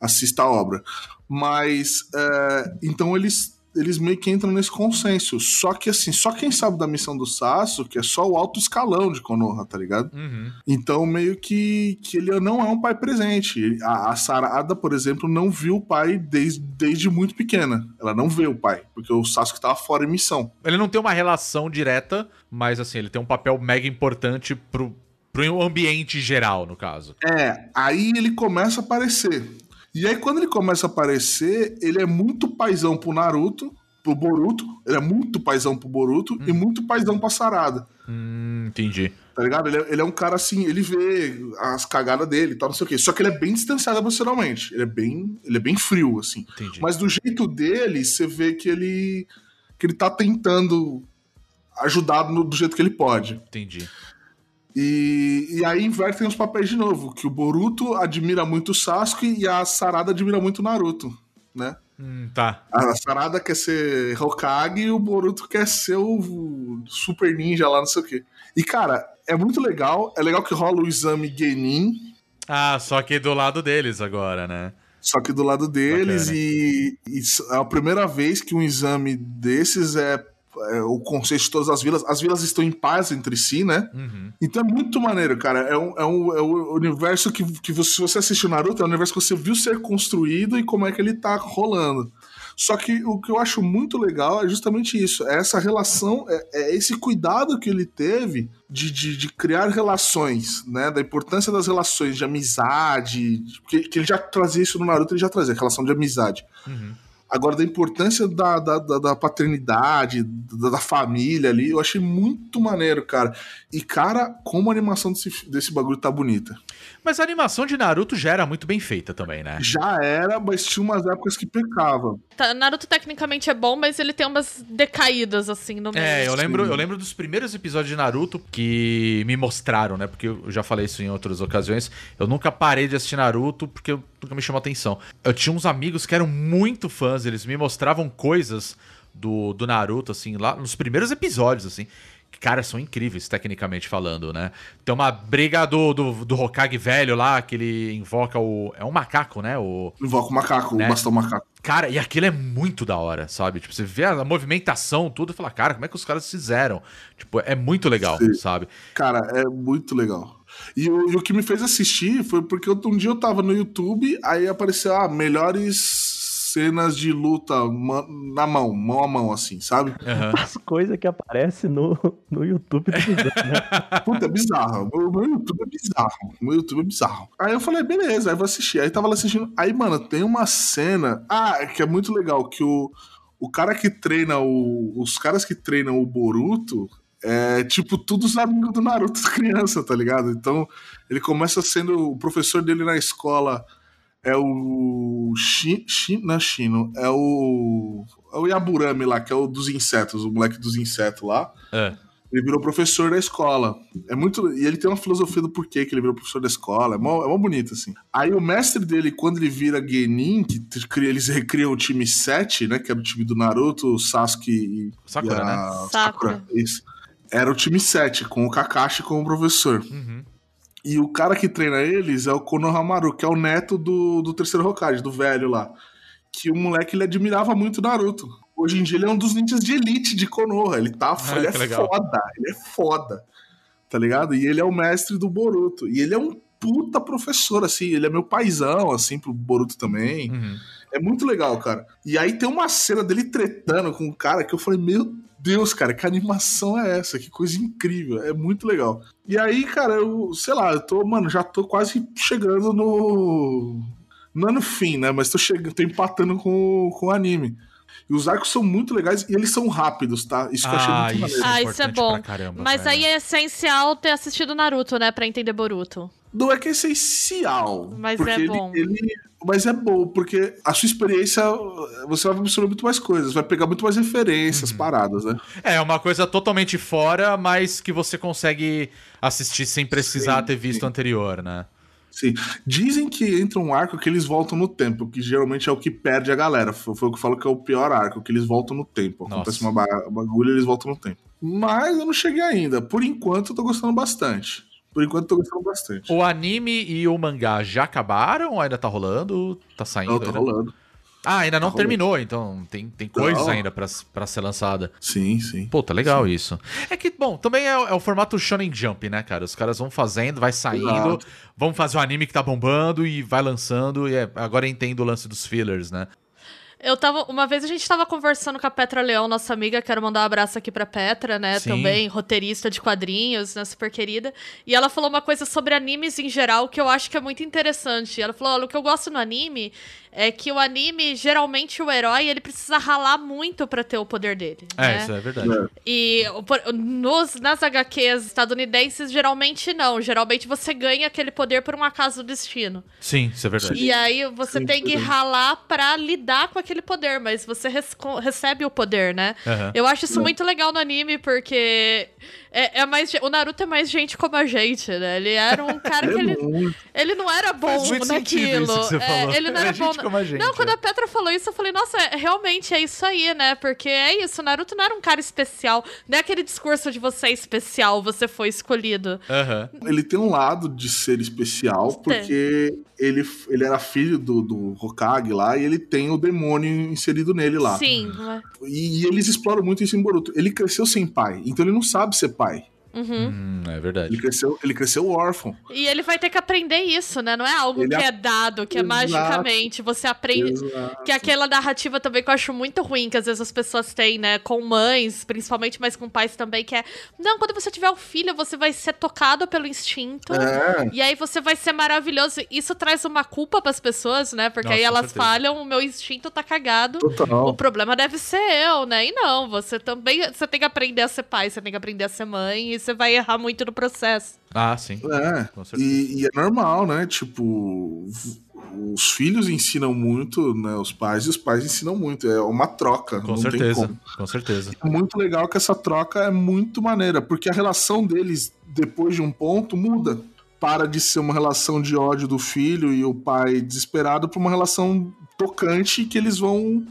assista a obra. Mas é, então eles, eles meio que entram nesse consenso. Só que assim, só quem sabe da missão do Sasuke é só o alto escalão de Konoha, tá ligado? Uhum. Então, meio que, que ele não é um pai presente. A, a Sarada, por exemplo, não viu o pai desde, desde muito pequena. Ela não vê o pai, porque o Sasuke tava fora em missão. Ele não tem uma relação direta, mas assim, ele tem um papel mega importante pro, pro ambiente geral, no caso. É, aí ele começa a aparecer. E aí, quando ele começa a aparecer, ele é muito paizão pro Naruto, pro Boruto. Ele é muito paizão pro Boruto e muito paizão pra Sarada. Hum, entendi. Tá ligado? Ele é, ele é um cara assim, ele vê as cagadas dele e tal, não sei o quê. Só que ele é bem distanciado emocionalmente. Ele é bem, ele é bem frio, assim. Entendi. Mas do jeito dele, você vê que ele que ele tá tentando ajudar no- do jeito que ele pode. Entendi. E, e aí invertem os papéis de novo, que o Boruto admira muito o Sasuke e a Sarada admira muito o Naruto, né? Hum, tá. A Sarada quer ser Hokage e o Boruto quer ser o super ninja lá, não sei o quê. E, cara, é muito legal. É legal que rola o exame Genin, Ah, só que do lado deles agora, né? só que do lado deles, Bacana. e, e é a primeira vez que um exame desses é, é o conceito de todas as vilas. As vilas estão em paz entre si, né? Uhum. Então é muito maneiro, cara. É um, é um, é um universo que, que você, se você assistiu Naruto, é um universo que você viu ser construído e como é que ele tá rolando. Só que o que eu acho muito legal é justamente isso. É essa relação, é, é esse cuidado que ele teve de, de, de criar relações, né? Da importância das relações, de amizade. de- Que, que ele já trazia isso no Naruto, ele já trazia, a relação de amizade. Uhum. Agora, da importância da, da, da, da paternidade, da, da família ali, eu achei muito maneiro, cara. E, cara, como a animação desse, desse bagulho tá bonita. Mas a animação de Naruto já era muito bem feita também, né? Já era, mas tinha umas épocas que pecava. Tá, Naruto tecnicamente é bom, mas ele tem umas decaídas, assim, no meio. É, eu lembro, eu lembro dos primeiros episódios de Naruto que me mostraram, né? Porque eu já falei isso em outras ocasiões. Eu nunca parei de assistir Naruto porque eu- nunca me chamou atenção. Eu tinha uns amigos que eram muito fãs, eles me mostravam coisas do, do Naruto, assim, lá nos primeiros episódios, assim. Cara, são incríveis, tecnicamente falando, né? Tem uma briga do, do, do Hokage velho lá, que ele invoca o. É um macaco, né? O. Invoca o macaco, Né? o bastão macaco. Cara, e aquilo é muito da hora, sabe? Tipo, você vê a movimentação, tudo, e fala, cara, como é que os caras fizeram? Tipo, é muito legal, Sim. sabe? Cara, é muito legal. E o, e o que me fez assistir foi porque um dia eu tava no YouTube, aí apareceu, ah, melhores cenas de luta na mão, mão a mão, assim, sabe? Aham. As coisas que aparecem no, no YouTube [laughs] do Bizarro, né? Puta, é bizarro. O meu YouTube é bizarro. O meu YouTube é bizarro. Aí eu falei, beleza, aí vou assistir. Aí tava lá assistindo. Aí, mano, tem uma cena. Ah, que é muito legal, que o, o cara que treina o. Os caras que treinam o Boruto. É tipo, todos os amigos do Naruto [laughs] criança, tá ligado? Então, ele começa sendo. O professor dele na escola é o. Shi, Shi, não é Shino, é o. É o Yaburami lá, que é o dos insetos, o moleque dos insetos lá. É. Ele virou professor da escola. É muito. E ele tem uma filosofia do porquê que ele virou professor da escola. É mó, é mó bonito, assim. Aí o mestre dele, quando ele vira Genin, que cria- eles recriam o time 7, né? Que era o time do Naruto, Sasuke e. Sakura, e a- né? Sakura. Isso. Era o time 7, com o Kakashi como professor. Uhum. E o cara que treina eles é o Konohamaru, que é o neto do, do terceiro Hokage, do velho lá. Que o moleque ele admirava muito o Naruto. Hoje em dia ele é um dos ninjas de elite de Konoha. Ele tá Ah, ele é legal. foda, ele é foda. Tá ligado? E ele é o mestre do Boruto. E ele é um puta professor, assim. Ele é meu paizão, assim, pro Boruto também. Uhum. É muito legal, cara. E aí tem uma cena dele tretando com um cara que eu falei, meu Deus, cara, que animação é essa? Que coisa incrível. É muito legal. E aí, cara, eu, sei lá, eu tô, mano, já tô quase chegando no. Não é no fim, né? Mas tô chegando, tô empatando com, com o anime. E os arcos são muito legais e eles são rápidos, tá? Isso que eu achei Ah, muito isso maneiro. Ah, isso é importante bom. caramba, Mas velho. aí é essencial ter assistido Naruto, né? Pra entender Boruto. Não é que é essencial. Mas porque é ele- bom. ele- mas é bom, porque a sua experiência, você vai absorver muito mais coisas, vai pegar muito mais referências, Uhum. paradas, né? É, uma coisa totalmente fora, mas que você consegue assistir sem precisar Sim, ter visto sim. anterior, né? Sim. Dizem que entra um arco que eles voltam no tempo, que geralmente é o que perde a galera. Foi, foi o que eu falo que é o pior arco, que eles voltam no tempo. Acontece Nossa. uma ba- bagulho e eles voltam no tempo. Mas eu não cheguei ainda. Por enquanto eu tô gostando bastante. Por enquanto tô gostando bastante. O anime e o mangá já acabaram ou ainda tá rolando? Tá saindo? Não, tá ainda? rolando. Ah, ainda não Tá rolando. terminou, então tem, tem coisas Não. ainda pra, pra ser lançada. Sim, sim. Pô, tá legal isso. É que, bom, também é, é o formato Shonen Jump, né, cara? Os caras vão fazendo, vai saindo, Exato. vão fazer o anime que tá bombando e vai lançando. E é- agora eu entendo o lance dos fillers, né? Eu tava. Uma vez a gente tava conversando com a Petra Leão, nossa amiga. Quero mandar um abraço aqui pra Petra, né? Sim. Também, roteirista de quadrinhos, né? Super querida. E ela falou uma coisa sobre animes em geral que eu acho que é muito interessante. Ela falou: olha, o que eu gosto no anime é que o anime, geralmente, o herói, ele precisa ralar muito pra ter o poder dele. É, né? isso é verdade. E nos, nas HQs estadunidenses, geralmente não. Geralmente você ganha aquele poder por um acaso do destino. Sim, isso é verdade. E aí você Sim, tem que ralar pra lidar com aquele poder, mas você recebe o poder, né? Aham. Eu acho isso muito legal no anime, porque É, é mais, o Naruto é mais gente como a gente, né? Ele era um cara que ele, muito. ele não era bom Faz muito naquilo. isso que você É, falou. ele não É era gente bom. como a gente, não, quando é. a Petra falou isso, eu falei, nossa, é- realmente é isso aí, né? Porque é isso, o Naruto não era um cara especial. Não é aquele discurso de você é especial, você foi escolhido. Aham. Ele tem um lado de ser especial, porque ele, ele era filho do, do Hokage lá e ele tem o demônio inserido nele lá. Sim. né? E, e eles exploram muito isso em Boruto. Ele cresceu sem pai, então ele não sabe ser pai. pai. Uhum. Hum, é verdade. Ele cresceu, ele cresceu órfão. E ele vai ter que aprender isso, né? Não é algo Ele que a- é dado, que é Exato. magicamente. Você aprende. Exato. Que é aquela narrativa também que eu acho muito ruim, que às vezes as pessoas têm, né? Com mães, principalmente, mas com pais também, que é. Não, quando você tiver um filho, você vai ser tocado pelo instinto. É, E aí você vai ser maravilhoso. Isso traz uma culpa pras pessoas, né? Porque Nossa, aí elas falham, o meu instinto tá cagado. O total. problema deve ser eu, né? E não, você também. Você tem que aprender a ser pai, você tem que aprender a ser mãe, e você vai errar muito no processo. Ah, sim. É, Com certeza. e, e é normal, né? Tipo, os filhos ensinam muito, né? Os pais e os pais ensinam muito. É uma troca. Com não Tem certeza. como. Com certeza. É muito legal que essa troca é muito maneira, porque a relação deles, depois de um ponto, muda. Para de ser uma relação de ódio do filho e o pai desesperado para uma relação tocante que eles vão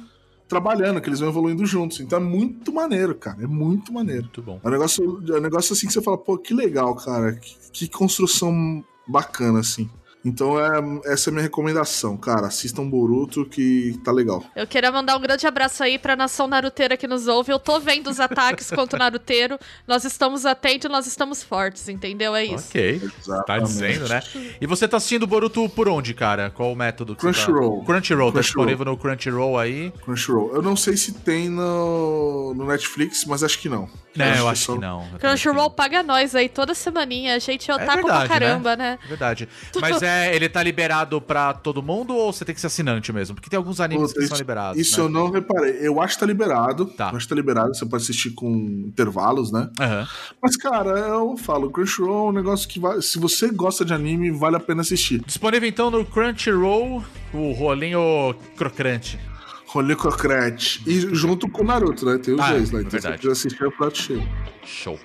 trabalhando, que eles vão evoluindo juntos. Então é muito maneiro, cara. É muito maneiro. Muito bom. É um negócio, é um negócio assim que você fala, pô, que legal, cara. Que, que construção bacana, assim. Então é, essa é a minha recomendação, cara. Assistam Boruto que tá legal. Eu queria mandar um grande abraço aí pra nação naruteira que nos ouve. Eu tô vendo os ataques [laughs] contra o naruteiro. Nós estamos atentos, nós estamos fortes, entendeu? É isso. Ok. Tá Exatamente. dizendo, né? E você tá assistindo Boruto por onde, cara? Qual o método que você tá... Crunchyroll. Crunchyroll. Tá Crunchyroll. disponível no Crunchyroll aí? Crunchyroll. Eu não sei se tem no, no Netflix, mas acho que não. Né, eu acho que não. Eu Crunchyroll paga nós aí toda semaninha. A gente é É otaku pra verdade, caramba, né? É Verdade. [laughs] Mas é, ele tá liberado pra todo mundo ou você tem que ser assinante mesmo? Porque tem alguns animes Puta, que são isso- liberados. Isso né? eu não reparei. Eu acho que tá liberado. Tá. Eu acho que tá liberado. Você pode assistir com intervalos, né? Aham. Mas, cara, eu falo, Crunchyroll é um negócio que vai. Se você gosta de anime, vale a pena assistir. Disponível então no Crunchyroll, o rolinho crocante. Rolê Crocrete. E junto com o Naruto, né? Tem os Ah, dois lá. é Então verdade. se você assistir, é o prato cheio. Show.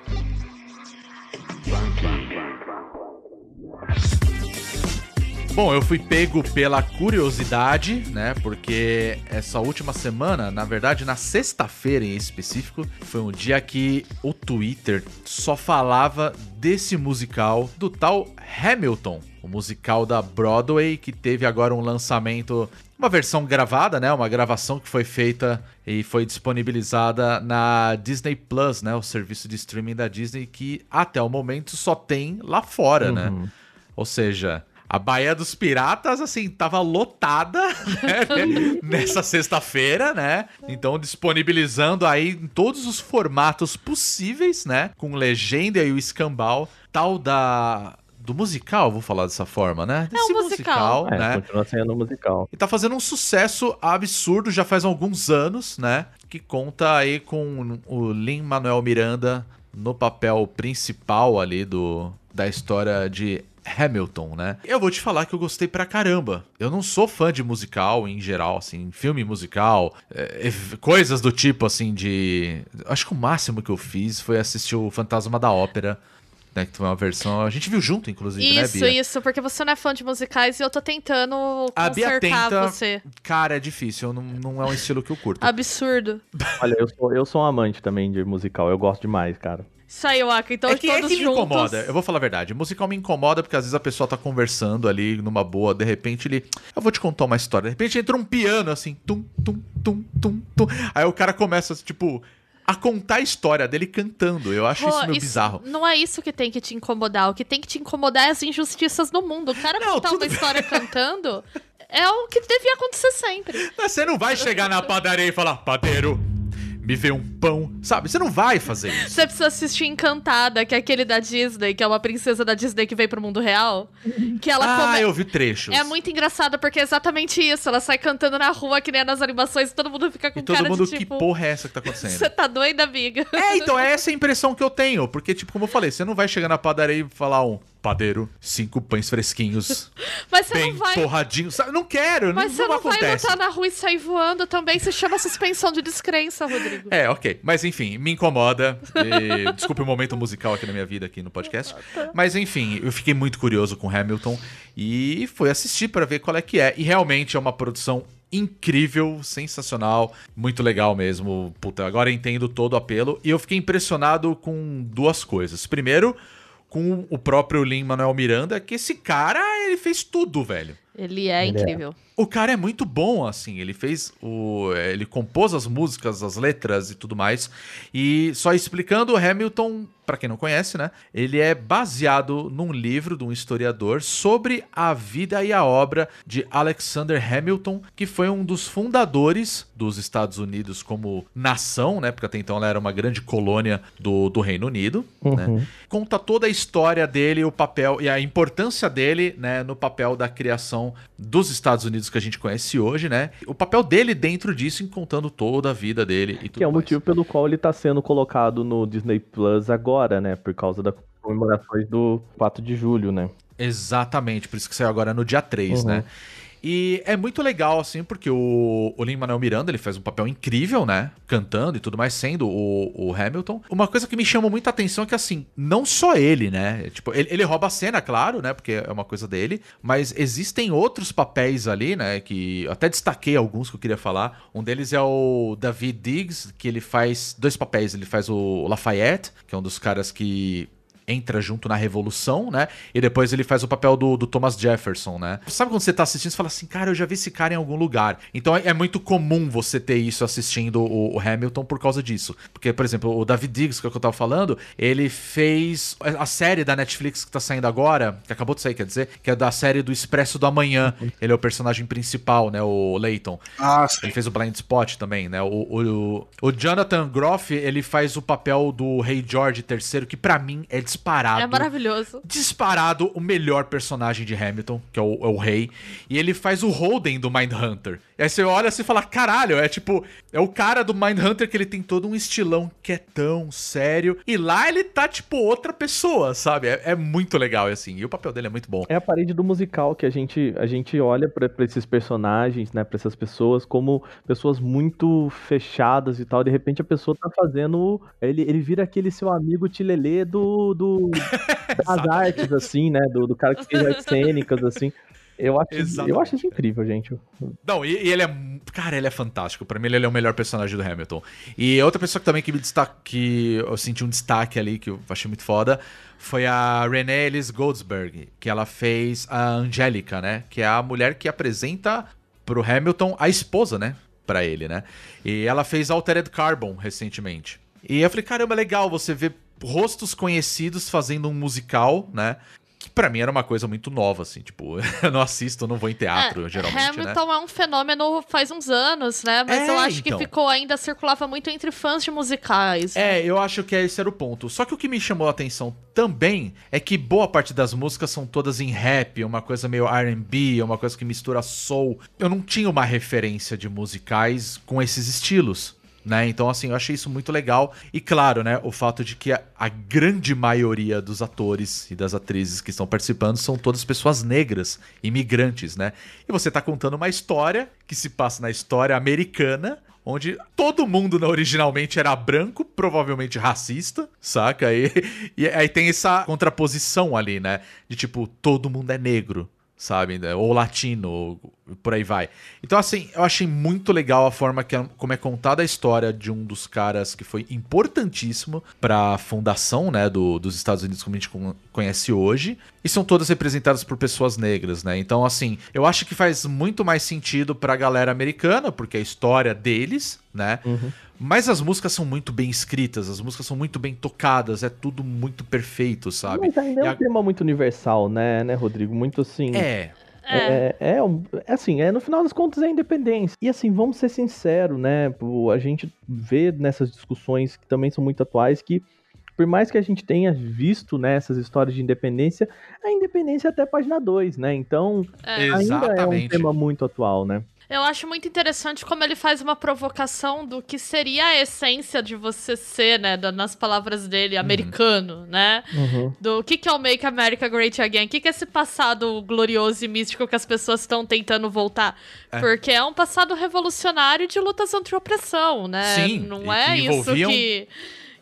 Bom, eu fui pego pela curiosidade, né? Porque essa última semana, na verdade, na sexta-feira em específico, foi um dia que o Twitter só falava desse musical do tal Hamilton, o musical da Broadway que teve agora um lançamento, uma versão gravada, né? Uma gravação que foi feita e foi disponibilizada na Disney Plus, né? O serviço de streaming da Disney que até o momento só tem lá fora, né? Ou seja, a Baía dos Piratas, assim, tava lotada né? [laughs] nessa sexta-feira, né? Então, disponibilizando aí em todos os formatos possíveis, né? Com legenda e o escambau, tal da. Do musical, vou falar dessa forma, né? Desse um musical. É, né? continua sendo musical. E tá fazendo um sucesso absurdo já faz alguns anos, né? Que conta aí com o Lin-Manuel Miranda no papel principal ali do, da história de Hamilton, né? Eu vou te falar que eu gostei pra caramba. Eu não sou fã de musical em geral, assim, filme musical, é, é, coisas do tipo, assim, de... Acho que o máximo que eu fiz foi assistir o Fantasma da Ópera, né? Que foi uma versão... A gente viu junto, inclusive, né, Isso, Bia? isso, porque você não é fã de musicais e eu tô tentando A Bia tenta- você. Cara, é difícil, não, não é um estilo que eu curto. Absurdo. Olha, eu sou, eu sou um amante também de musical. Eu gosto demais, cara. Isso aí, Waka. Então, é que, é todos que me juntos. incomoda. Eu vou falar a verdade. Musical me incomoda porque às vezes a pessoa tá conversando ali numa boa, de repente ele. Eu vou te contar uma história. De repente entra um piano assim, tum, tum, tum, tum, tum. Aí o cara começa, tipo, a contar a história dele cantando. Eu acho isso meio bizarro. Não é isso que tem que te incomodar. O que tem que te incomodar é as injustiças no mundo. O cara Não, contar uma história cantando é o que devia acontecer sempre. Mas Você não vai chegar na padaria e falar, padeiro, me vê um pão. Sabe? Você não vai fazer isso. Você precisa assistir Encantada, que é aquele da Disney, que é uma princesa da Disney que veio pro mundo real. Que ela Ah, come- eu vi trechos. É muito engraçado, porque é exatamente isso. Ela sai cantando na rua, que nem nas animações, e todo mundo fica com E todo cara mundo, de que tipo... porra é essa que tá acontecendo? Você tá doida, amiga? É, então, é essa a impressão que eu tenho. Porque, tipo, como eu falei, você não vai chegar na padaria e falar um padeiro, cinco pães fresquinhos, [laughs] Mas você bem não vai. torradinhos. Sabe? Não quero, Mas não, você não não vai lutar na rua e sair voando também. Se chama suspensão de descrença, Rodrigo. É, ok. Mas enfim, me incomoda. E, [laughs] desculpe o momento musical aqui na minha vida, aqui no podcast. Mas enfim, eu fiquei muito curioso com Hamilton e fui assistir pra ver qual é que é. E realmente é uma produção incrível, sensacional, muito legal mesmo. Puta, agora entendo todo o apelo. E eu fiquei impressionado com duas coisas. Primeiro, com o próprio Lin-Manuel Miranda, que esse cara, ele fez tudo, velho. Ele é Ele é. incrível. O cara é muito bom, assim. Ele fez o. Ele compôs as músicas, as letras e tudo mais. E só explicando, o Hamilton, pra quem não conhece, né? Ele é baseado num livro de um historiador sobre a vida e a obra de Alexander Hamilton, que foi um dos fundadores dos Estados Unidos como nação, né? Porque até então ela era uma grande colônia do, do Reino Unido, né? Conta toda a história dele, o papel e a importância dele, né, no papel da criação dos Estados Unidos que a gente conhece hoje, né? O papel dele dentro disso, contando toda a vida dele e tudo Que é o mais. motivo pelo qual ele tá sendo colocado no Disney Plus agora, né? Por causa das comemorações do 4 de julho, né? Exatamente, por isso que saiu agora no dia 3, Uhum. né? E é muito legal, assim, porque o, o Lin-Manuel Miranda, ele faz um papel incrível, né? Cantando e tudo mais, sendo o, o Hamilton. Uma coisa que me chama muita atenção é que, assim, não só ele, né? Tipo, ele, ele rouba a cena, claro, né? Porque é uma coisa dele. Mas existem outros papéis ali, né? Que até destaquei alguns que eu queria falar. Um deles é o David Diggs, que ele faz dois papéis. Ele faz o Lafayette, que é um dos caras que entra junto na Revolução, né? E depois ele faz o papel do, do Thomas Jefferson, né? Sabe quando você tá assistindo e fala assim, cara, eu já vi esse cara em algum lugar. Então é, é muito comum você ter isso assistindo o, o Hamilton por causa disso. Porque, por exemplo, o David Diggs, que é o que eu tava falando, ele fez a série da Netflix que tá saindo agora, que acabou de sair, quer dizer, que é da série do Expresso do Amanhã. Ele é o personagem principal, né? O Leighton. Ah, sim. Ele fez o Blind Spot também, né? O, o, o Jonathan Groff, ele faz o papel do Rei George III, que pra mim é disparado. É maravilhoso. Disparado o melhor personagem de Hamilton, que é o, é o rei. E ele faz o Holden do Mindhunter. E aí você olha assim e fala: caralho, é tipo, é o cara do Mindhunter que ele tem todo um estilão quietão, sério. E lá ele tá tipo outra pessoa, sabe? É, é muito legal, assim. E o papel dele é muito bom. É a parede do musical que a gente, a gente olha pra pra esses personagens, né, pra essas pessoas como pessoas muito fechadas e tal. De repente a pessoa tá fazendo, ele, ele vira aquele seu amigo tilelê do, do [laughs] das artes assim, né, do, do cara que fez artes cênicas assim. Eu acho, eu acho isso incrível, gente. Não, e, e ele é. Cara, ele é fantástico. Pra mim, ele é o melhor personagem do Hamilton. E outra pessoa que também que me destaca, que eu senti um destaque ali, que eu achei muito foda, foi a Renée Ellis Goldsberg, que ela fez a Angélica, né? Que é a mulher que apresenta pro Hamilton a esposa, né? Pra ele, né? E ela fez Altered Carbon recentemente. E eu falei, caramba, legal você ver rostos conhecidos fazendo um musical, né? Que pra mim era uma coisa muito nova, assim, tipo, [laughs] eu não assisto, não vou em teatro, É, geralmente, né? Hamilton é um fenômeno faz uns anos, né? Mas É, eu acho então. que ficou ainda, circulava muito entre fãs de musicais. É, eu acho que esse era o ponto. Só que o que me chamou a atenção também é que boa parte das músicas são todas em rap, uma coisa meio R&B, uma coisa que mistura soul. Eu não tinha uma referência de musicais com esses estilos. Né? Então, assim, eu achei isso muito legal. E claro, né, o fato de que a, a grande maioria dos atores e das atrizes que estão participando são todas pessoas negras, imigrantes, né? E você tá contando uma história que se passa na história americana, onde todo mundo né, originalmente era branco, provavelmente racista, saca? E, [laughs] e aí tem essa contraposição ali, né? De tipo, todo mundo é negro, sabe? Ou latino, ou por aí vai. Então, assim, eu achei muito legal a forma que, como é contada a história de um dos caras que foi importantíssimo pra fundação, né, do, dos Estados Unidos como a gente con- conhece hoje. E são todas representadas por pessoas negras, né? Então, assim, eu acho que faz muito mais sentido pra galera americana, porque é a história deles, né? Mas as músicas são muito bem escritas, as músicas são muito bem tocadas, é tudo muito perfeito, sabe? Mas ainda é um a- tema muito universal, né, né, Rodrigo? Muito assim. É, É, é, um- é assim, é, no final das contas é independência. E assim, vamos ser sinceros, né? A gente vê nessas discussões que também são muito atuais que, por mais que a gente tenha visto né, essas histórias de independência, a independência é até página 2, né? Então, ainda é um tema muito atual, né? Eu acho muito interessante como ele faz uma provocação do que seria a essência de você ser, né? nas palavras dele, americano, né? Uhum. Do que, que é o Make America Great Again? O que, que é esse passado glorioso e místico que as pessoas estão tentando voltar? Porque é um passado revolucionário de lutas contra a opressão, né? Sim, Não é isso que,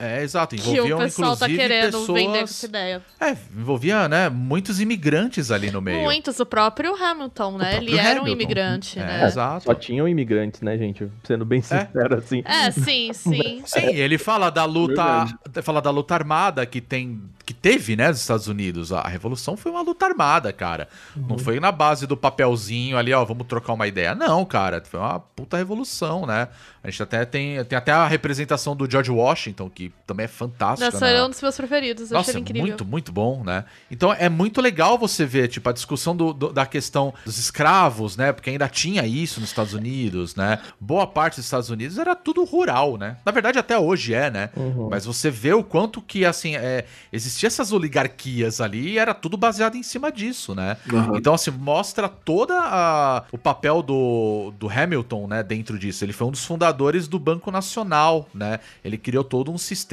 É, exato. que Envolviam, o pessoal tá inclusive, querendo pessoas... vender com essa ideia. É, envolvia, né, muitos imigrantes ali no meio. Muitos, o próprio Hamilton, né? próprio Ele era um Hamilton. imigrante, É, né? exato. Só tinham imigrantes, né, gente? Sendo bem sincero, assim. É, sim, sim. [laughs] Sim, ele fala da luta, fala da luta armada que tem, que teve, né, nos Estados Unidos. A revolução foi uma luta armada, cara. Não foi na base do papelzinho ali, ó, vamos trocar uma ideia. Não, cara, foi uma puta revolução, né? A gente até tem, tem até a representação do George Washington, que também é fantástica. Nossa, né? é um dos meus preferidos. Eu Nossa, achei ele incrível. muito, muito bom, né? Então é muito legal você ver, tipo, a discussão do- do- da questão dos escravos, né? Porque ainda tinha isso nos Estados Unidos, né? Boa parte dos Estados Unidos era tudo rural, né? Na verdade, até hoje é, né? Mas você vê o quanto que, assim, é, existia essas oligarquias ali e era tudo baseado em cima disso, né? Aham. Então, assim, mostra toda a- o papel do, do Hamilton, né, dentro disso. Ele foi um dos fundadores do Banco Nacional, né? Ele criou todo um sistema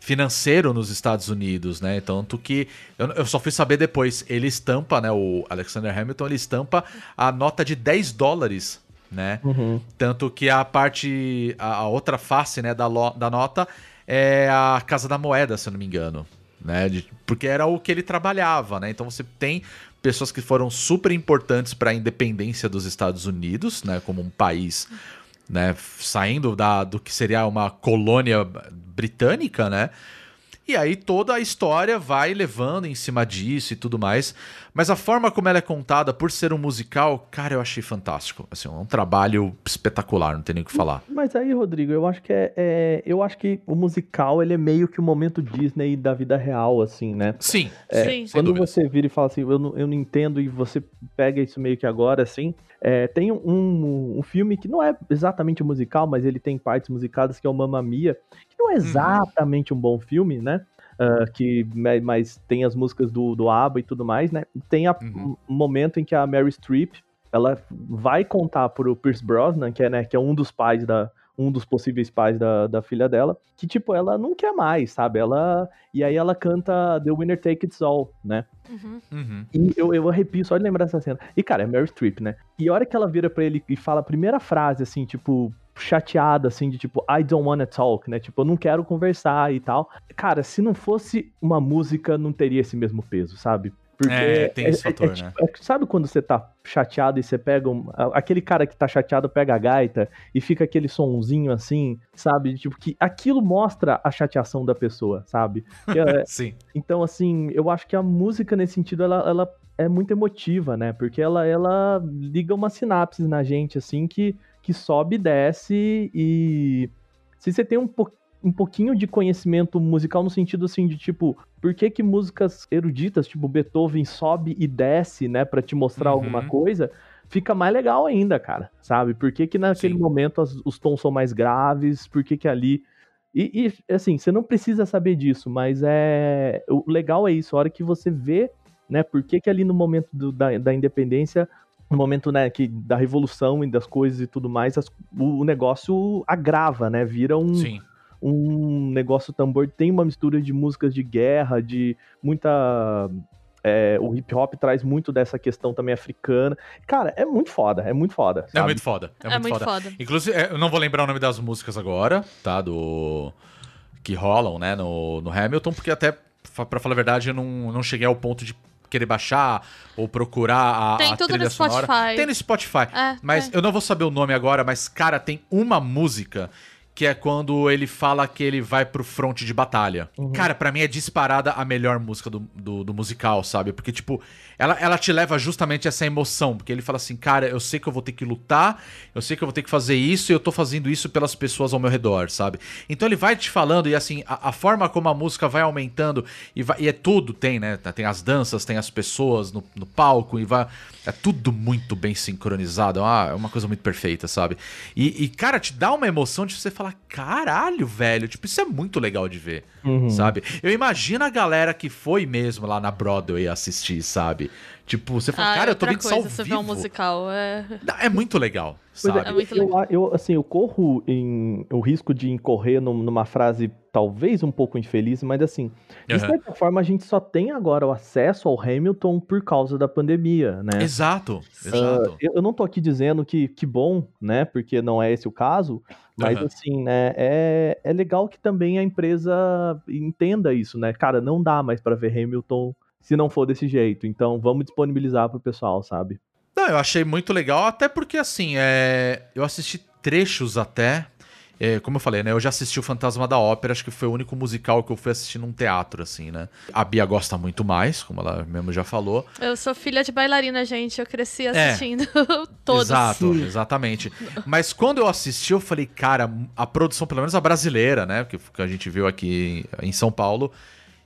financeiro nos Estados Unidos, né? Tanto que eu, eu só fui saber depois. Ele estampa, né? O Alexander Hamilton, ele estampa a nota de 10 dólares, né? Uhum. Tanto que a parte, a, a outra face, né, da, lo- da nota é a Casa da Moeda, se eu não me engano, né? De- porque era o que ele trabalhava, né? Então você tem pessoas que foram super importantes para a independência dos Estados Unidos, né, como um país, né, saindo da, do que seria uma colônia britânica, né? E aí toda a história vai levando em cima disso e tudo mais. Mas a forma como ela é contada, por ser um musical, cara, eu achei fantástico. Assim, é um trabalho espetacular, não tem nem o que falar. Mas aí, Rodrigo, eu acho que é, é- eu acho que o musical ele é meio que o momento Disney da vida real, assim, né? Sim, Sim. sem Quando dúvida. você vira e fala assim, eu não, eu não entendo, e você pega isso meio que agora, assim, é, tem um, um filme que não é exatamente musical, mas ele tem partes musicadas, que é o Mamma Mia, não é exatamente um bom filme, né? Ah, que, ma- mas tem as músicas do, do ABBA e tudo mais, né? Tem a- Uhum. um momento em que a Mary Streep, ela vai contar pro Pierce Brosnan, que é, né, que é um dos pais da um dos possíveis pais da, da filha dela, que tipo, ela não quer mais, sabe? Ela e aí ela canta The Winner Take It All, né? Uhum. Uhum. E eu, eu arrepio só de lembrar essa cena. E, cara, é Mary Streep, né? E a hora que ela vira pra ele e fala a primeira frase, assim, tipo, chateada, assim, de tipo, I don't wanna talk, né? Tipo, eu não quero conversar e tal. Cara, se não fosse uma música, não teria esse mesmo peso, sabe? Porque É, tem esse fator, né? tipo- é que sabe quando você tá chateado e você pega um, aquele cara que tá chateado pega a gaita e fica aquele sonzinho assim, sabe? Tipo que aquilo mostra a chateação da pessoa, sabe? É- [laughs] Sim. então, assim, eu acho que a música, nesse sentido, ela, ela é muito emotiva, né? Porque ela, ela liga uma sinapse na gente, assim, que, que sobe e desce. E se você tem um, po- um pouquinho de conhecimento musical no sentido, assim, de tipo, por que que músicas eruditas, tipo Beethoven, sobe e desce, né? Pra te mostrar Uhum. alguma coisa, fica mais legal ainda, cara, sabe? Por que que naquele Sim. momento as- os tons são mais graves? Por que que ali... E, e, assim, você não precisa saber disso, mas é. O legal é isso, a hora que você vê, né, por que, que ali no momento do- da, da independência, no momento, né, que, da revolução e das coisas e tudo mais, as- o, o negócio agrava, né? Vira um, Sim. um negócio tambor. Tem uma mistura de músicas de guerra, de muita. é, o hip hop traz muito dessa questão também africana. Cara, é muito foda, é muito foda. É sabe? muito foda. É, É muito, muito foda. foda. Inclusive, é, eu não vou lembrar o nome das músicas agora, tá? Do. Que rolam, né? No, no Hamilton, porque até, pra falar a verdade, eu não, não cheguei ao ponto de querer baixar ou procurar a, Tem a tudo no sonora. Spotify. Tem no Spotify. É, Mas é. eu não vou saber o nome agora, mas, cara, tem uma música que é quando ele fala que ele vai pro fronte de batalha. Cara, pra mim é disparada a melhor música do, do, do musical, sabe? Porque, tipo, ela, ela te leva justamente a essa emoção. Porque ele fala assim, cara, eu sei que eu vou ter que lutar, eu sei que eu vou ter que fazer isso e eu tô fazendo isso pelas pessoas ao meu redor, sabe? Então ele vai te falando e, assim, a, a forma como a música vai aumentando e, vai- e é tudo, tem, né? Tem as danças, tem as pessoas no, no palco e vai... É tudo muito bem sincronizado, é uma, é uma coisa muito perfeita, sabe? E, e, cara, te dá uma emoção de você falar, caralho, velho, tipo, isso é muito legal de ver. Uhum. sabe? Eu imagino a galera que foi mesmo lá na Broadway assistir, sabe? Tipo, você fala, Ah, cara, eu tô vendo isso ao coisa, você vê vivo. um musical. É... É muito legal, Pois sabe? É muito eu, legal. eu, assim, eu corro em o risco de incorrer num- numa frase talvez um pouco infeliz, mas assim, de Aham. certa forma a gente só tem agora o acesso ao Hamilton por causa da pandemia, né? Exato, Sim. exato. Eu, eu não tô aqui dizendo que, que bom, né? Porque não é esse o caso. Mas Aham. assim, né? É, é legal que também a empresa entenda isso, né? Cara, não dá mais pra ver Hamilton se não for desse jeito. Então vamos disponibilizar pro pessoal, sabe? Não, eu achei muito legal, até porque assim, é... eu assisti trechos até. É, como eu falei, né? Eu já assisti o Fantasma da Ópera, acho que foi o único musical que eu fui assistir num teatro, assim, né? A Bia gosta muito mais, como ela mesmo já falou. Eu sou filha de bailarina, gente. Eu cresci É. assistindo [laughs] todos. Exato, exatamente. Mas quando eu assisti, eu falei, cara, a produção, pelo menos a brasileira, né? Que, que a gente viu aqui em São Paulo.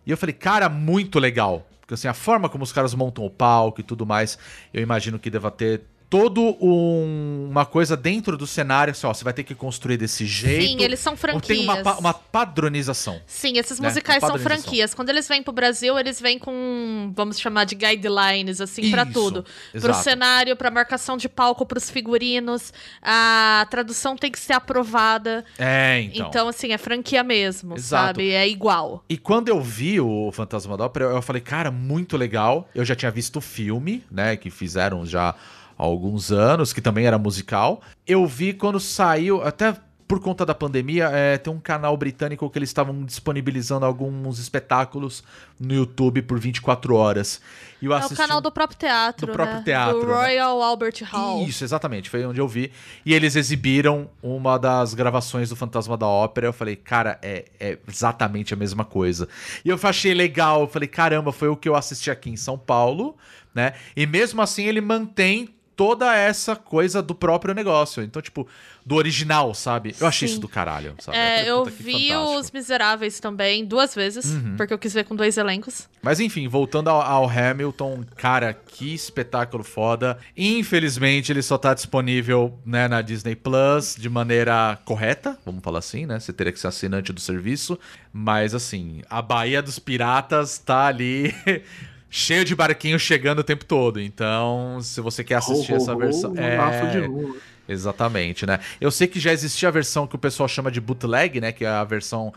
E eu falei, cara, muito legal. Porque assim, a forma como os caras montam o palco e tudo mais, eu imagino que deva ter todo um- uma coisa dentro do cenário, assim, ó, você vai ter que construir desse jeito. Sim, eles são franquias. Tem uma, uma padronização. Sim, esses né? musicais Uma são franquias. Quando eles vêm pro Brasil, eles vêm com, vamos chamar de guidelines, assim, pra Isso, tudo. Pro exato. cenário, pra marcação de palco, pros figurinos. A tradução tem que ser aprovada. É, então. Então, assim, é franquia mesmo, Exato. sabe? É igual. E quando eu vi o Fantasma da Ópera, eu falei, cara, muito legal. Eu já tinha visto o filme, né, que fizeram já há alguns anos, que também era musical. Eu vi quando saiu, até por conta da pandemia, é, tem um canal britânico que eles estavam disponibilizando alguns espetáculos no YouTube por 24 horas. E eu É o assisti canal um- do próprio teatro, Do próprio né? teatro, Do né? Royal Albert Hall. Isso, exatamente, foi onde eu vi. E eles exibiram uma das gravações do Fantasma da Ópera. Eu falei, cara, é, é exatamente a mesma coisa. E eu achei legal, eu falei, caramba, foi o que eu assisti aqui em São Paulo, né? E mesmo assim ele mantém toda essa coisa do próprio negócio. Então, tipo, do original, sabe? Eu achei Sim. isso do caralho, sabe? É, eu puta, que vi fantástico. Uhum. Os Miseráveis também duas vezes, porque eu quis ver com dois elencos. Mas enfim, voltando ao, ao Hamilton, cara, que espetáculo foda. Infelizmente, ele só tá disponível né, na Disney Plus de maneira correta, vamos falar assim, né? Você teria que ser assinante do serviço. Mas assim, a Baía dos Piratas tá ali. [laughs] Cheio de barquinhos chegando o tempo todo. Então, se você quer assistir ho, essa ho, versão. de É... né? Exatamente, né? Eu sei que já existia a versão que o pessoal chama de bootleg, né? Que é a versão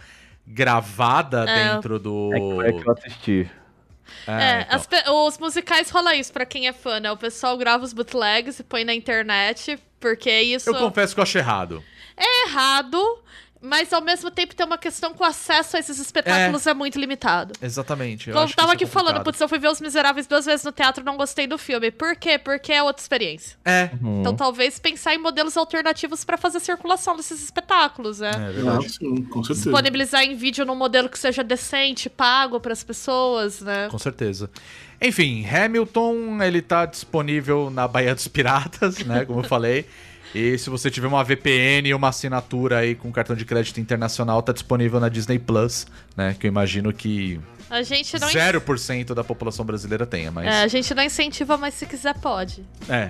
gravada É. dentro do. É que eu assisti. É, então. as pe- os musicais rola isso pra quem é fã, né? O pessoal grava os bootlegs e põe na internet, porque isso Eu confesso que eu achei errado. é errado, mas ao mesmo tempo tem uma questão que o acesso a esses espetáculos é, muito limitado. Exatamente. Eu Como eu tava é aqui falando, complicado. putz, eu fui ver Os Miseráveis duas vezes no teatro não gostei do filme. Por quê? Porque é outra experiência. É, Uhum. Então talvez pensar em modelos alternativos pra fazer circulação desses espetáculos, né? é Ah, verdade. sim, com certeza. Disponibilizar em vídeo num modelo que seja decente, pago pras pessoas, né? Com certeza. Enfim, Hamilton, ele tá disponível na Baía dos Piratas, né? Como eu falei. [laughs] E se você tiver uma VPN e uma assinatura aí com cartão de crédito internacional, tá disponível na Disney Plus, né? Que eu imagino que A gente não 0% da população brasileira tenha, mas. É, a gente não incentiva, mas se quiser pode. É.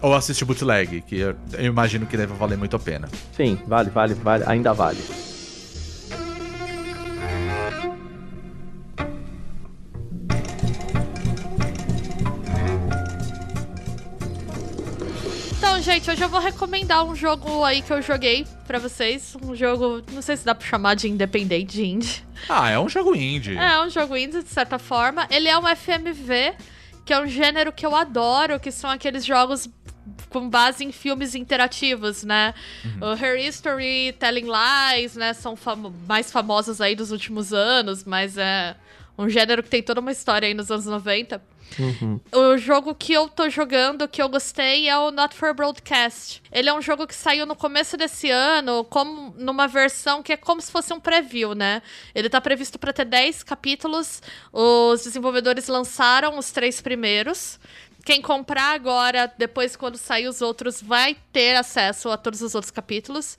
Ou assiste bootleg, que eu eu imagino que deve valer muito a pena. Sim, vale, vale, vale, ainda vale. Gente, hoje eu vou recomendar um jogo aí que eu joguei pra vocês. Um jogo, não sei se dá pra chamar de independente, de indie. Ah, é um jogo indie. É, um jogo indie, de certa forma. Ele é um FMV, que é um gênero que eu adoro, que são aqueles jogos com base em filmes interativos, né? O Her History, Telling Lies, né? São famo- mais famosos aí dos últimos anos, mas é um gênero que tem toda uma história aí nos anos 90. O jogo que eu tô jogando, que eu gostei, é o Not for Broadcast. Ele é um jogo que saiu no começo desse ano, como numa versão que é como se fosse um preview, né? Ele tá previsto para ter 10 capítulos. Os desenvolvedores lançaram os três primeiros. Quem comprar agora, depois quando sair os outros, vai ter acesso a todos os outros capítulos.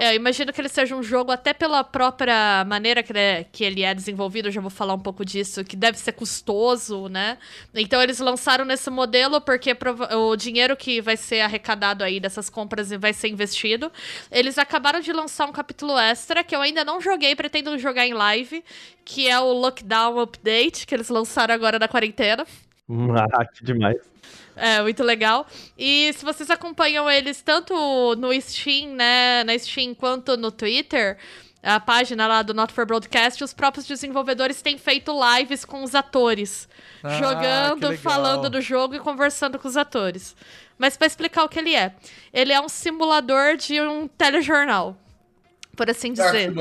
É, eu imagino que ele seja um jogo, até pela própria maneira que ele, é, que ele é desenvolvido, eu já vou falar um pouco disso, que deve ser custoso, né? Então eles lançaram nesse modelo porque o dinheiro que vai ser arrecadado aí dessas compras vai ser investido. Eles acabaram de lançar um capítulo extra que eu ainda não joguei, pretendo jogar em live, que é o Lockdown Update, que eles lançaram agora na quarentena. Ah, que demais. É, muito legal. E se vocês acompanham eles tanto no Steam, né, na Steam, quanto no Twitter, a página lá do Not for Broadcast, os próprios desenvolvedores têm feito lives com os atores, Ah, jogando, falando do jogo e conversando com os atores. Mas pra explicar o que ele é, ele é um simulador de um telejornal. Por assim dizer.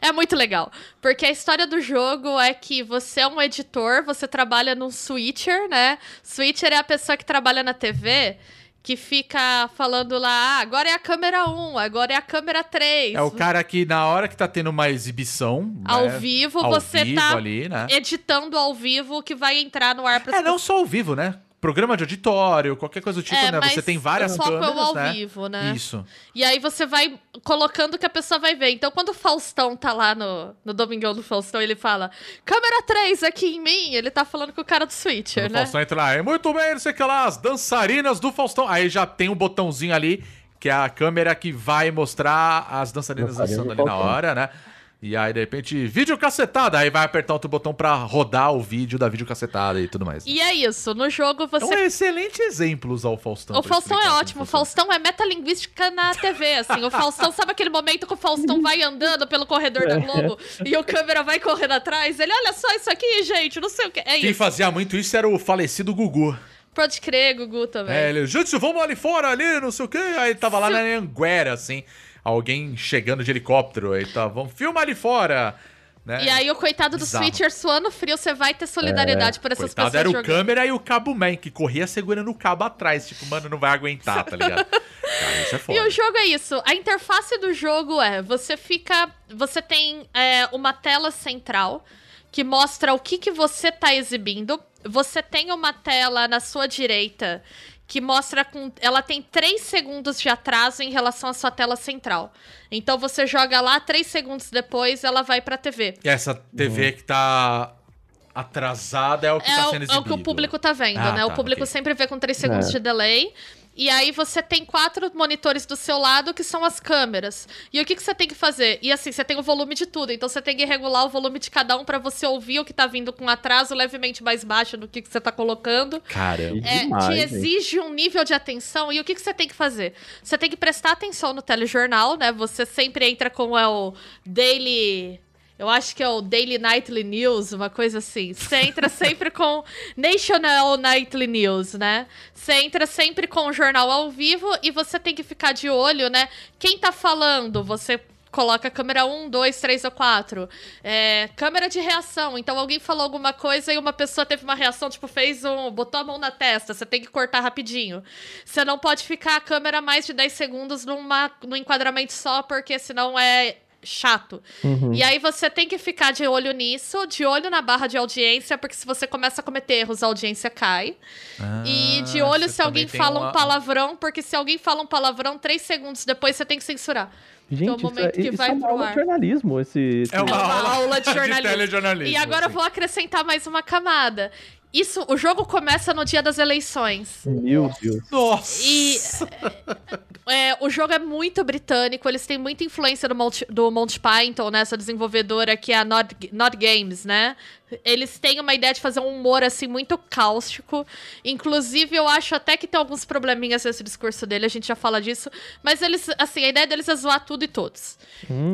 É muito legal. Porque a história do jogo é que você é um editor, você trabalha num switcher, né? Switcher é a pessoa que trabalha na TV que fica falando lá, ah, agora é a câmera 1, agora é a câmera 3. É o cara que na hora que tá tendo uma exibição. Ao né, vivo, ao você vivo tá ali, né? editando ao vivo o que vai entrar no ar pra É, não só ao vivo, né? Programa de auditório, qualquer coisa do tipo, É, né? mas Você tem várias o foco é o câmeras, ao né? vivo, né? Isso. E aí você vai colocando o que a pessoa vai ver. Então, quando o Faustão tá lá no, no Domingão do Faustão, ele fala: câmera 3 aqui em mim, ele tá falando com o cara do Switcher, Quando o né? Faustão entra lá, é muito bem, não sei o que lá, as dançarinas do Faustão. Aí já tem um botãozinho ali, que é a câmera que vai mostrar as dançarinas Dançarina dançando do ali na hora, né? E aí, de repente, vídeo cacetada. Aí vai apertar outro botão pra rodar o vídeo da vídeo cacetada e tudo mais. E é isso, no jogo É você um excelente exemplo usar o Faustão. O Faustão é ótimo. O. Faustão é metalinguística na TV, assim. O Faustão, sabe aquele momento que o Faustão vai andando pelo corredor da Globo [laughs] e o câmera vai correndo atrás? Ele, olha só isso aqui, gente, não sei o que. É Quem isso. fazia muito isso era o falecido Gugu. Pode crer, Gugu também. É, ele, gente, vamos ali fora, ali, não sei o quê. Aí ele tava lá na Anguera, assim, alguém chegando de helicóptero. Aí tá, vamos, filma ali fora. Né? E aí o coitado do Bizarro. Switcher suando frio, você vai ter solidariedade por essas Coitado, pessoas era o jogando. câmera e o cabo man, que corria segurando o cabo atrás. Tipo, mano, não vai aguentar, tá ligado? [laughs] Cara, isso é E foda. o jogo é isso. A interface do jogo é: você fica. Você tem é, uma tela central que mostra o que, que você tá exibindo. Você tem uma tela na sua direita que mostra com. Ela tem 3 segundos de atraso em relação à sua tela central. Então você joga lá, 3 segundos depois ela vai pra TV. E essa TV que tá atrasada é o que É tá o, sendo é exibido. o que o público tá vendo, Ah, né? o tá, público ok. sempre vê com 3 segundos É. de delay. E aí você tem quatro monitores do seu lado que são as câmeras. E o que, que você tem que fazer? E assim, você tem o volume de tudo. Então você tem que regular o volume de cada um pra você ouvir o que tá vindo com atraso levemente mais baixo do que, que você tá colocando. Caramba. É, Demais, te hein? exige um nível de atenção. E o que, que você tem que fazer? Você tem que prestar atenção no telejornal, né? Você sempre entra com é, o Daily. Eu acho que é o Daily Nightly News, uma coisa assim. Você entra sempre com National Nightly News, né? Você entra sempre com o jornal ao vivo e você tem que ficar de olho, né? Quem tá falando, você coloca a câmera 1, 2, 3 ou 4. É, câmera de reação. Então alguém falou alguma coisa e uma pessoa teve uma reação, tipo, fez um. botou a mão na testa. Você tem que cortar rapidinho. Você não pode ficar a câmera mais de 10 segundos numa, num enquadramento só, porque senão é chato. E aí você tem que ficar de olho nisso, de olho na barra de audiência, porque se você começa a cometer erros, a audiência cai. e de Ah, olho se alguém fala uma- um palavrão, porque se alguém fala um palavrão, três segundos depois você tem que censurar. Gente, Então, o isso, é, que isso vai é uma aula ar. de jornalismo, esse... esse- É uma, É uma aula, aula de jornalismo. telejornalismo, E agora eu assim. vou acrescentar mais uma camada. Isso, o jogo começa no dia das eleições. Meu Deus. Nossa! E é, o jogo é muito britânico, eles têm muita influência do Monty, do Monty Python, né? Essa desenvolvedora que é a Not, Not Games, né? Eles têm uma ideia de fazer um humor, assim, muito cáustico. Inclusive, eu acho até que tem alguns probleminhas nesse discurso dele, a gente já fala disso. Mas eles, assim, a ideia deles é zoar tudo e todos.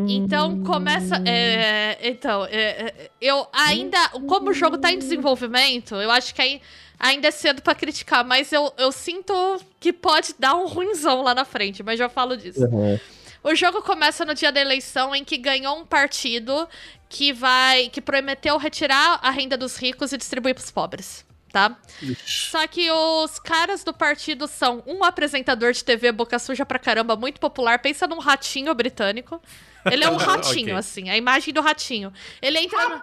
Então, começa... é, então, é, é, eu ainda... Como o jogo tá em desenvolvimento, eu acho que aí... Ainda é cedo pra criticar, mas eu, eu sinto que pode dar um ruinzão lá na frente, mas já falo disso. Uhum. O jogo começa no dia da eleição em que ganhou um partido que vai que prometeu retirar a renda dos ricos e distribuir pros pobres. tá? Só que os caras do partido são um apresentador de TV boca suja pra caramba, muito popular. Pensa num ratinho britânico. Ele é um [laughs] ratinho, Ok. assim, a imagem do ratinho. Ele entra no...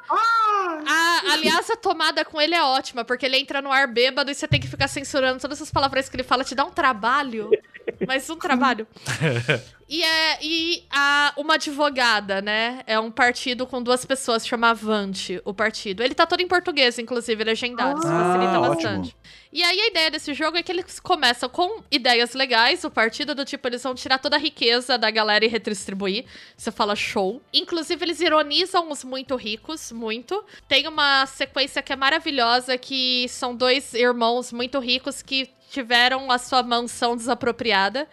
A- aliás, a tomada com ele é ótima, porque ele entra no ar bêbado e você tem que ficar censurando todas essas palavras que ele fala, te dá um trabalho. Mas um trabalho. [laughs] E, é, e a, uma advogada, né? É um partido com duas pessoas, chama Avante, o partido. Ele tá todo em português, inclusive, legendado, isso facilita ótimo. bastante. E aí a ideia desse jogo é que eles começam com ideias legais, o partido do tipo, eles vão tirar toda a riqueza da galera e redistribuir. Você fala show. Inclusive, eles ironizam os muito ricos, muito. Tem uma sequência que é maravilhosa, que são dois irmãos muito ricos que tiveram a sua mansão desapropriada.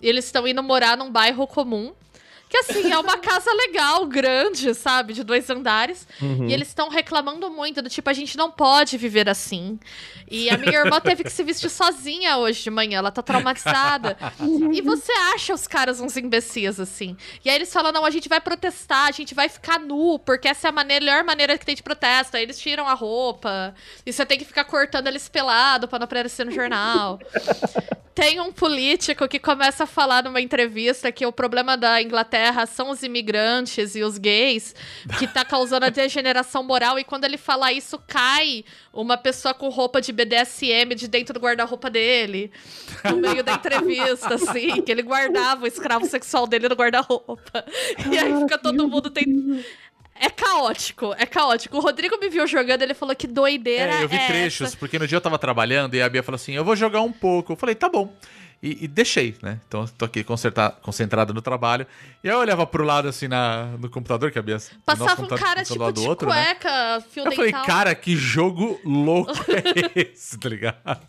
E eles estão indo morar num bairro comum. Que assim, é uma casa legal, grande, sabe? De dois andares. E eles estão reclamando muito, do tipo, a gente não pode viver assim. E a minha irmã teve que se vestir sozinha hoje de manhã, ela tá traumatizada. [laughs] e você acha os caras uns imbecis, assim. E aí eles falam: não, a gente vai protestar, a gente vai ficar nu, porque essa é a maneira- melhor maneira que tem de protesto. Aí eles tiram a roupa, e você tem que ficar cortando eles pelado pra não aparecer no jornal. [laughs] Tem um político que começa a falar numa entrevista que o problema da Inglaterra são os imigrantes e os gays, que tá causando a degeneração moral, e quando ele fala isso, cai uma pessoa com roupa de BDSM de dentro do guarda-roupa dele, no meio da entrevista, assim, que ele guardava o escravo sexual dele no guarda-roupa. E aí fica todo mundo tentando. É caótico, é caótico. O Rodrigo me viu jogando, ele falou que doideira É, eu vi é trechos, essa? porque no dia eu tava trabalhando e a Bia falou assim: eu vou jogar um pouco. Eu falei, tá bom. E, e deixei, né? Então tô aqui concentrado no trabalho. E aí eu olhava pro lado assim na, no computador, que a Bia. o nosso Passava um cara tipo do de outro, né? cueca, fio Eu falei, dental. cara, que jogo louco [laughs] é esse, tá ligado?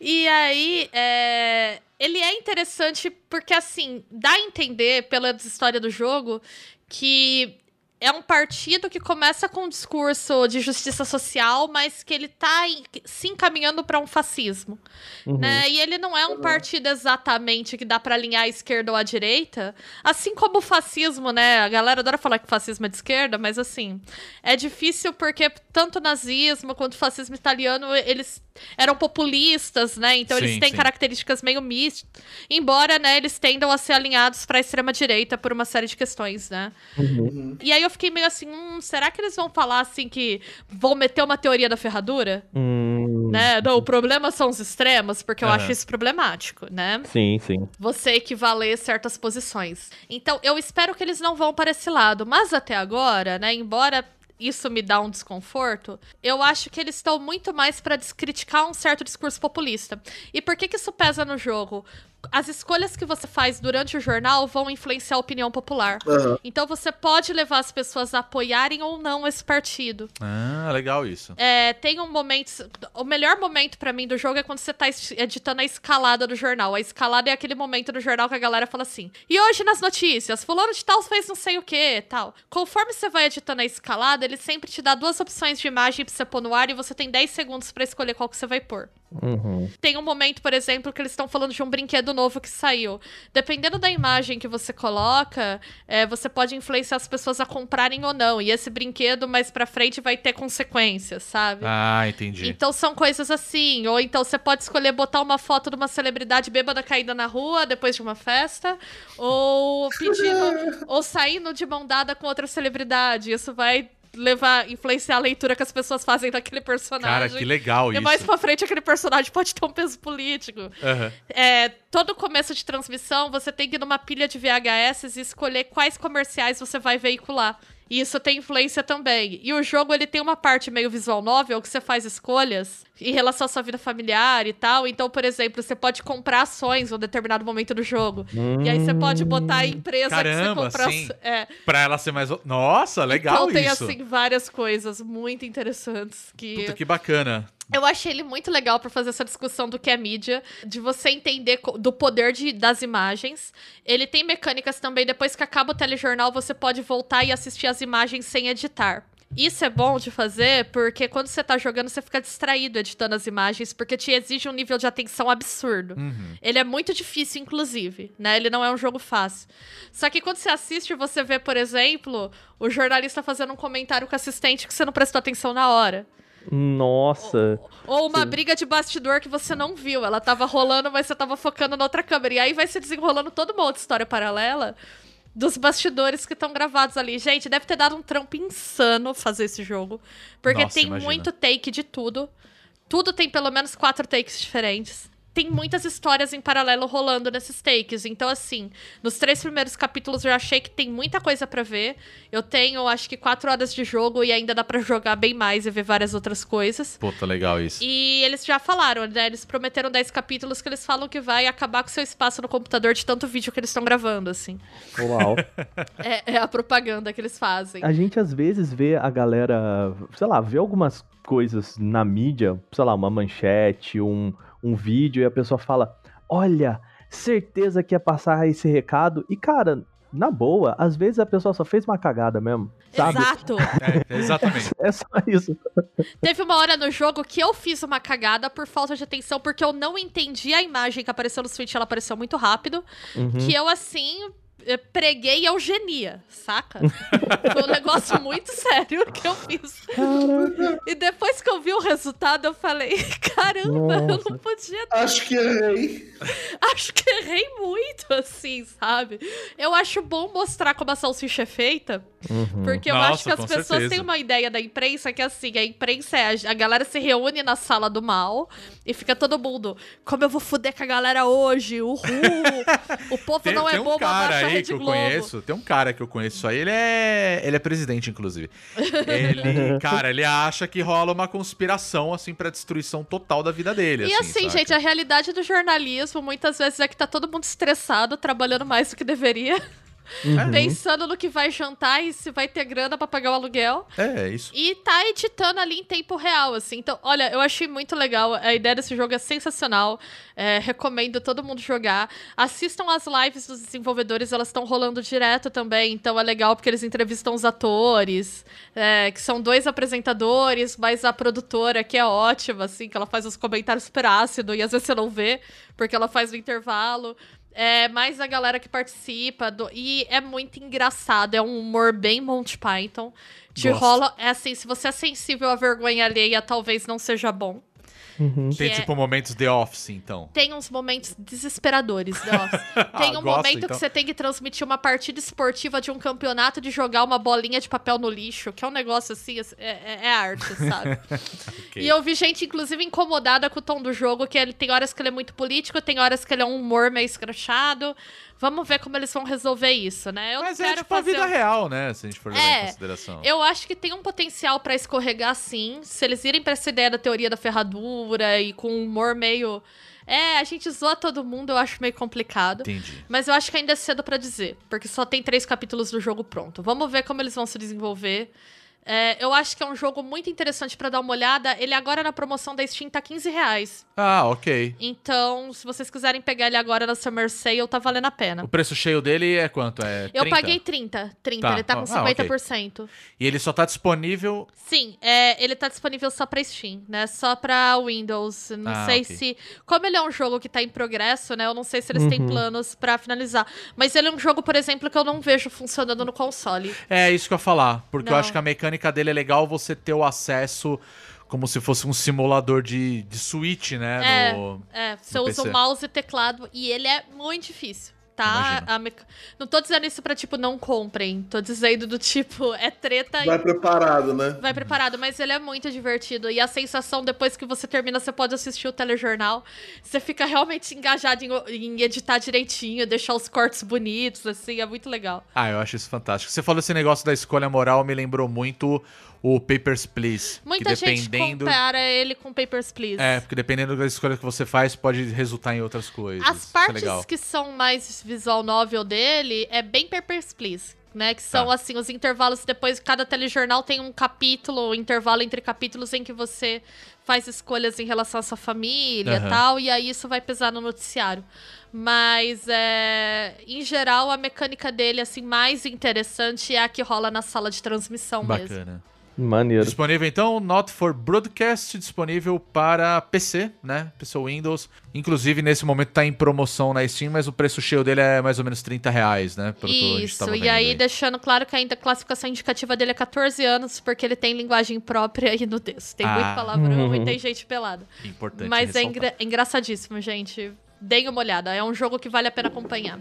E aí, é, ele é interessante porque, assim, dá a entender, pela história do jogo, que é um partido que começa com um discurso de justiça social, mas que ele tá em- se encaminhando para um fascismo. Né? E ele não é um partido exatamente que dá para alinhar à esquerda ou à direita, assim como o fascismo, né? A galera adora falar que o fascismo é de esquerda, mas assim, é difícil porque tanto o nazismo quanto o fascismo italiano, eles eram populistas, né? Então eles Sim, têm sim. características meio mistas, embora, né, eles tendam a ser alinhados para a extrema direita por uma série de questões, né? E aí eu fiquei meio assim, hum, será que eles vão falar assim que vão meter uma teoria da ferradura? Hum, Né? Não, o problema são os extremos, porque eu acho isso problemático, né? sim, sim. Você equivaler certas posições. Então, eu espero que eles não vão para esse lado. Mas até agora, né, embora isso me dá um desconforto, eu acho que eles estão muito mais para descriticar um certo discurso populista. E por que que isso pesa no jogo? As escolhas que você faz durante o jornal vão influenciar a opinião popular. Então você pode levar as pessoas a apoiarem ou não esse partido. Ah, legal isso. É, tem um momento. O melhor momento pra mim do jogo é quando você tá editando a escalada do jornal. A escalada é aquele momento do jornal que a galera fala assim: e hoje nas notícias, fulano de tal fez não sei o que tal. Conforme você vai editando a escalada, ele sempre te dá duas opções de imagem pra você pôr no ar e você tem 10 segundos pra escolher qual que você vai pôr. Uhum. Tem um momento, por exemplo, que eles estão falando de um brinquedo novo que saiu. Dependendo da imagem que você coloca, é, você pode influenciar as pessoas a comprarem ou não. E esse brinquedo mais pra frente vai ter consequências, sabe? Ah, entendi. Então são coisas assim. Ou então você pode escolher botar uma foto de uma celebridade bêbada caída na rua depois de uma festa. Ou pedindo. [laughs] ou saindo de mão dada com outra celebridade. Isso vai levar, influenciar a leitura que as pessoas fazem daquele personagem. Cara, que legal E isso. mais pra frente, aquele personagem pode ter um peso político. Aham. É, todo começo de transmissão, você tem que ir numa pilha de VHS e escolher quais comerciais você vai veicular. E isso tem influência também. E o jogo, ele tem uma parte meio visual novel que você faz escolhas em relação à sua vida familiar e tal. Então, por exemplo, você pode comprar ações em um determinado momento do jogo. E aí você pode botar a empresa Caramba, que você compra. sim. É. Pra ela ser mais. Nossa, legal então tem, isso. assim, várias coisas muito interessantes que... Puta, que bacana. Eu achei ele muito legal pra fazer essa discussão do que é mídia, de você entender do poder de- das imagens. Ele tem mecânicas também, depois que acaba o telejornal, você pode voltar e assistir as imagens sem editar. Isso é bom de fazer porque quando você tá jogando, você fica distraído editando as imagens, porque te exige um nível de atenção absurdo. Ele é muito difícil, inclusive, né? Ele não é um jogo fácil. Só que quando você assiste, você vê, por exemplo, o jornalista fazendo um comentário com o assistente que você não prestou atenção na hora. Nossa. Ou uma Sim. briga de bastidor que você não viu. Ela tava rolando, mas você tava focando na outra câmera. E aí vai se desenrolando toda uma outra história paralela dos bastidores que estão gravados ali. Gente, deve ter dado um trampo insano fazer esse jogo. Porque Nossa, tem imagina. muito take de tudo. Tudo tem pelo menos quatro takes diferentes. Tem muitas histórias em paralelo rolando nesses takes. Então, assim, nos três primeiros capítulos eu achei que tem muita coisa pra ver. Eu tenho, acho que, quatro horas de jogo e ainda dá pra jogar bem mais e ver várias outras coisas. Puta, legal isso. E eles já falaram, né? Eles prometeram 10 capítulos que eles falam que vai acabar com seu espaço no computador de tanto vídeo que eles estão gravando, assim. Uau. [laughs] É, é a propaganda que eles fazem. A gente às vezes vê a galera, sei lá, vê algumas coisas na mídia, sei lá, uma manchete, um, um vídeo, e a pessoa fala: Olha, certeza que ia passar esse recado. E, cara, na boa, às vezes a pessoa só fez uma cagada mesmo. Sabe? Exato. É, exatamente. [laughs] É só isso. Teve uma hora no jogo que eu fiz uma cagada por falta de atenção, porque eu não entendi a imagem que apareceu no Switch, ela apareceu muito rápido. Uhum. Que eu, assim, preguei eugenia, saca? Foi um negócio [laughs] muito sério que eu fiz. E depois que eu vi o resultado, eu falei: caramba, eu Nossa. não podia Acho que errei. [laughs] Acho que errei muito, assim, sabe? Eu acho bom mostrar como a salsicha é feita, porque eu Nossa, acho que as pessoas certeza. têm uma ideia da imprensa que, assim, a imprensa é. A, a galera se reúne na sala do mal e fica todo mundo. Como eu vou fuder com a galera hoje? Uhul! [laughs] O povo Tem, não é tem um bobo, cara abaixa a aí Rede que eu Globo. conheço, tem um cara que eu conheço aí, ele é, ele é presidente, inclusive. Ele, [laughs] cara, ele acha que rola uma conspiração, assim, pra destruição total da vida dele, E assim, saca? gente, a realidade do jornalismo muitas vezes é que tá todo mundo estressado, trabalhando mais do que deveria, Uhum. pensando no que vai jantar e se vai ter grana pra pagar o aluguel. É, é isso. E tá editando ali em tempo real, assim. Então, olha, eu achei muito legal. A ideia desse jogo é sensacional. É, recomendo todo mundo jogar. Assistam as lives dos desenvolvedores, elas estão rolando direto também. Então é legal porque eles entrevistam os atores, é, que são dois apresentadores, mas a produtora, que é ótima, assim, que ela faz os comentários super ácidos e às vezes você não vê, porque ela faz no intervalo. É, mais a galera que participa. do- e é muito engraçado. É um humor bem Monty Python. Te Gosto. rola. É assim, se você é sensível à vergonha alheia, talvez não seja bom. Tem é- tipo momentos The Office, então. Tem uns momentos desesperadores, The Office. [laughs] Tem um Gosto, momento então. que você tem que transmitir uma partida esportiva de um campeonato de jogar uma bolinha de papel no lixo, que é um negócio assim, é, é- é arte, sabe? [laughs] Ok. E eu vi gente, inclusive, incomodada com o tom do jogo, que ele tem horas que ele é muito político, tem horas que ele é um humor meio escrachado. Vamos ver como eles vão resolver isso, né? Eu Mas é tipo a fazer vida um- real, né? Se a gente for levar em É, consideração. Eu acho que tem um potencial pra escorregar sim, se eles irem pra essa ideia da teoria da ferradura e com um humor meio. É, a gente zoa todo mundo, eu acho meio complicado. Entendi. Mas eu acho que ainda é cedo pra dizer, porque só tem três capítulos do jogo pronto. Vamos ver como eles vão se desenvolver. É, eu acho que é um jogo muito interessante pra dar uma olhada. Ele agora na promoção da Steam tá 15 reais. Ah, ok. Então, se vocês quiserem pegar ele agora na Summer Sale, tá valendo a pena. O preço cheio dele é quanto? É Eu 30? paguei 30, 30, Tá. ele tá com Ah, ok. 50%. E ele só tá disponível. Sim, é, ele tá disponível só pra Steam, né? Só pra Windows. Não Ah, sei ok. se. Como ele é um jogo que tá em progresso, né? Eu não sei se eles têm planos pra finalizar. Mas ele é um jogo, por exemplo, que eu não vejo funcionando no console. É isso que eu ia falar. Porque eu Não. acho que a mecânica dele é legal você ter o acesso como se fosse um simulador de, de Switch, né? É, no- é. Você usa o mouse e teclado e ele é muito difícil. Tá? Meca- Não tô dizendo isso pra, tipo, não comprem. Tô dizendo do tipo, [laughs] é treta e Vai preparado, né? vai preparado, mas ele é muito divertido. E a sensação, depois que você termina, você pode assistir o telejornal. Você fica realmente engajado em, em editar direitinho, deixar os cortes bonitos, assim, é muito legal. Ah, eu acho isso fantástico. Você falou esse negócio da escolha moral, me lembrou muito o Papers, Please. Muita que gente compara ele com Papers, Please. É, porque dependendo da escolha que você faz, pode resultar em outras coisas. As é partes legal. que são mais visual novel dele é bem Papers, Please. Né, que são Tá. assim, os intervalos depois, cada telejornal tem um capítulo, um intervalo entre capítulos em que você faz escolhas em relação à sua família e Aham. tal, e aí isso vai pesar no noticiário. Mas, é, em geral, a mecânica dele, assim, mais interessante é a que rola na sala de transmissão mesmo. Maneiro. Disponível então, Not for Broadcast, disponível para PC, né? PC Windows. Inclusive, nesse momento tá em promoção na Steam, mas o preço cheio dele é mais ou menos 30 reais, né? Isso, e vendo aí deixando claro que ainda a classificação indicativa dele é 14 anos, porque ele tem linguagem própria e nudez. Tem Ah. muito palavrão e [laughs] tem gente pelada. Importante Mas é ressaltar. engra- é engraçadíssimo, gente. Deem uma olhada, é um jogo que vale a pena acompanhar.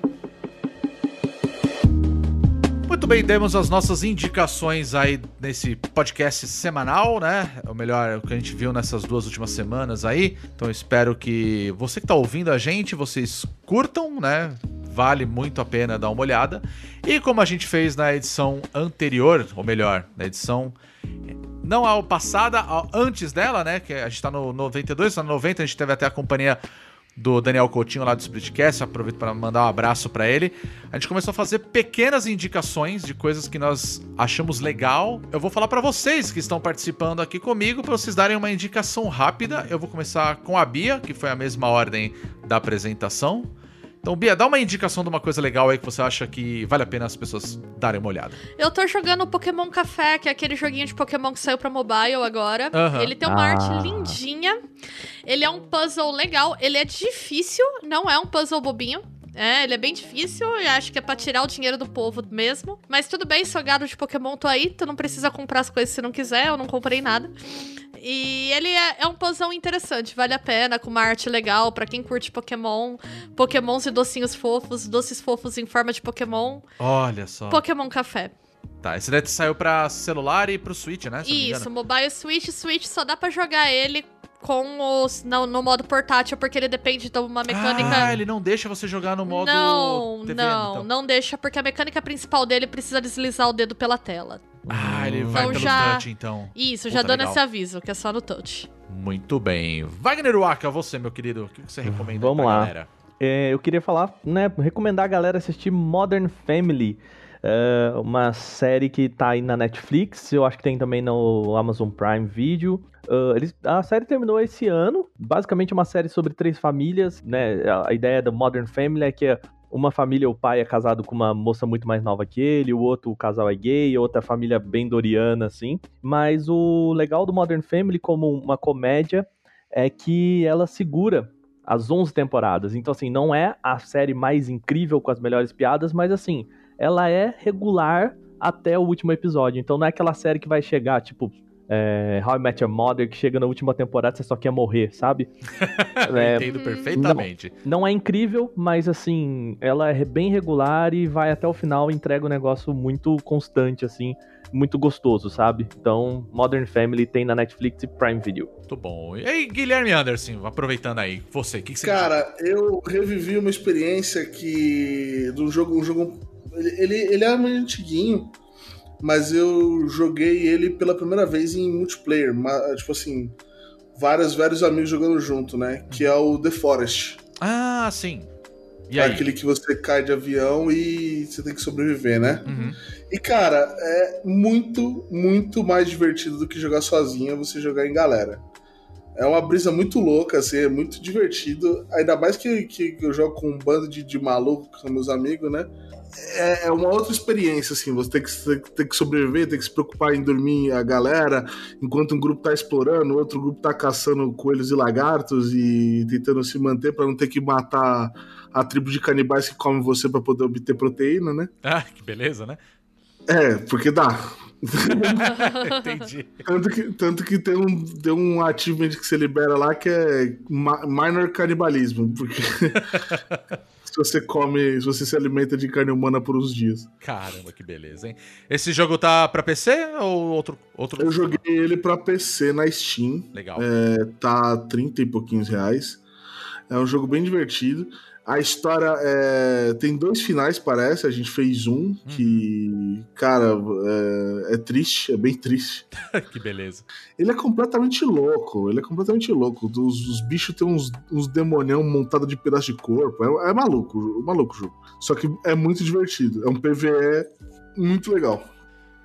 Muito bem, demos as nossas indicações aí nesse podcast semanal, né? O melhor, o que a gente viu nessas duas últimas semanas aí. Então espero que você que tá ouvindo a gente, vocês curtam, né? Vale muito a pena dar uma olhada. E como a gente fez na edição anterior, ou melhor, na edição não a passada, a antes dela, né? Que a gente tá no 92, tá no 90, a gente teve até a companhia do Daniel Coutinho lá do Splitcast, aproveito para mandar um abraço para ele. A gente começou a fazer pequenas indicações de coisas que nós achamos legal. Eu vou falar para vocês que estão participando aqui comigo para vocês darem uma indicação rápida. Eu vou começar com a Bia, que foi a mesma ordem da apresentação. Então, Bia, dá uma indicação de uma coisa legal aí que você acha que vale a pena as pessoas darem uma olhada. Eu tô jogando Pokémon Café, que é aquele joguinho de Pokémon que saiu pra mobile agora. Aham. Ele tem uma Ah. arte lindinha. Ele é um puzzle legal. Ele é difícil, não é um puzzle bobinho. É, ele é bem difícil, eu acho que é pra tirar o dinheiro do povo mesmo. Mas tudo bem, sou gado de Pokémon, tô aí, tu não precisa comprar as coisas se não quiser, eu não comprei nada. E ele é, é um puzzle interessante, vale a pena, com uma arte legal pra quem curte Pokémon. Pokémons e docinhos fofos, doces fofos em forma de Pokémon. Olha só. Pokémon Café. Tá, esse daí saiu pra celular e pro Switch, né? Isso, mobile Switch, Switch só dá pra jogar ele com os no, no modo portátil, porque ele depende de uma mecânica. Ah, ele não deixa você jogar no modo não, TV, não, então. não deixa, porque a mecânica principal dele precisa deslizar o dedo pela tela. Ah, ele vai Então pelo já- touch, então. Isso, Puta, já dando legal. esse aviso, que é só no touch. Muito bem. Wagner Waka, você, meu querido, o que você recomenda Vamos pra lá. galera? É, eu queria falar, né, recomendar a galera assistir Modern Family, é, uma série que tá aí na Netflix, eu acho que tem também no Amazon Prime Video. Ah, eles- a série terminou esse ano, basicamente é uma série sobre três famílias, né? A, a ideia da Modern Family é que uma família, o pai é casado com uma moça muito mais nova que ele, o outro o casal é gay, outra família bem doriana, assim. Mas o legal do Modern Family como uma comédia é que ela segura as 11 temporadas. Então, assim, não é a série mais incrível com as melhores piadas, mas, assim, ela é regular até o último episódio. Então, não é aquela série que vai chegar, tipo, é, How I Met Your Mother, que chega na última temporada e você só quer morrer, sabe? [laughs] É, Eu entendo perfeitamente. não é incrível, mas, assim, ela é bem regular e vai até o final e entrega um negócio muito constante, assim, muito gostoso, sabe? Então, Modern Family tem na Netflix e Prime Video. Muito bom. E aí, Guilherme Anderson, aproveitando aí, você, o que, que você Cara, eu revivi uma experiência que. do jogo. Um jogo ele, ele, ele é meio antiguinho, mas eu joguei ele pela primeira vez em multiplayer. Tipo assim, vários, vários amigos jogando junto, né? Que é o The Forest. Ah, sim. E É aí? aquele que você cai de avião e você tem que sobreviver, né? Uhum. E, cara, é muito, muito mais divertido do que jogar sozinho você jogar em galera. É uma brisa muito louca, assim, é muito divertido. Ainda mais que, que eu jogo com um bando de, de malucos, que são meus amigos, né? É, é uma outra experiência, assim. Você tem que, tem que sobreviver, tem que se preocupar em dormir a galera, enquanto um grupo tá explorando, outro grupo tá caçando coelhos e lagartos e tentando se manter pra não ter que matar a tribo de canibais que come você pra poder obter proteína, né? [laughs] Ah, que beleza, né? É, porque dá. [laughs] Entendi. Tanto que, tanto que tem, um, tem um achievement que você libera lá que é minor canibalismo. Porque [laughs] você come, se você se alimenta de carne humana por uns dias. Caramba, que beleza, hein? Esse jogo tá pra PC ou outro? outro... Eu joguei ele pra PC na Steam. Legal. É, tá 30 e pouquinhos reais. É um jogo bem divertido. A história é, tem dois finais, parece. A gente fez um que, cara, é, é triste, é bem triste. [laughs] que beleza. Ele é completamente louco, ele é completamente louco. Os, os bichos têm uns, uns demonião montado de pedaço de corpo. É, é maluco, maluco o jogo. Só que é muito divertido. É um PVE muito legal.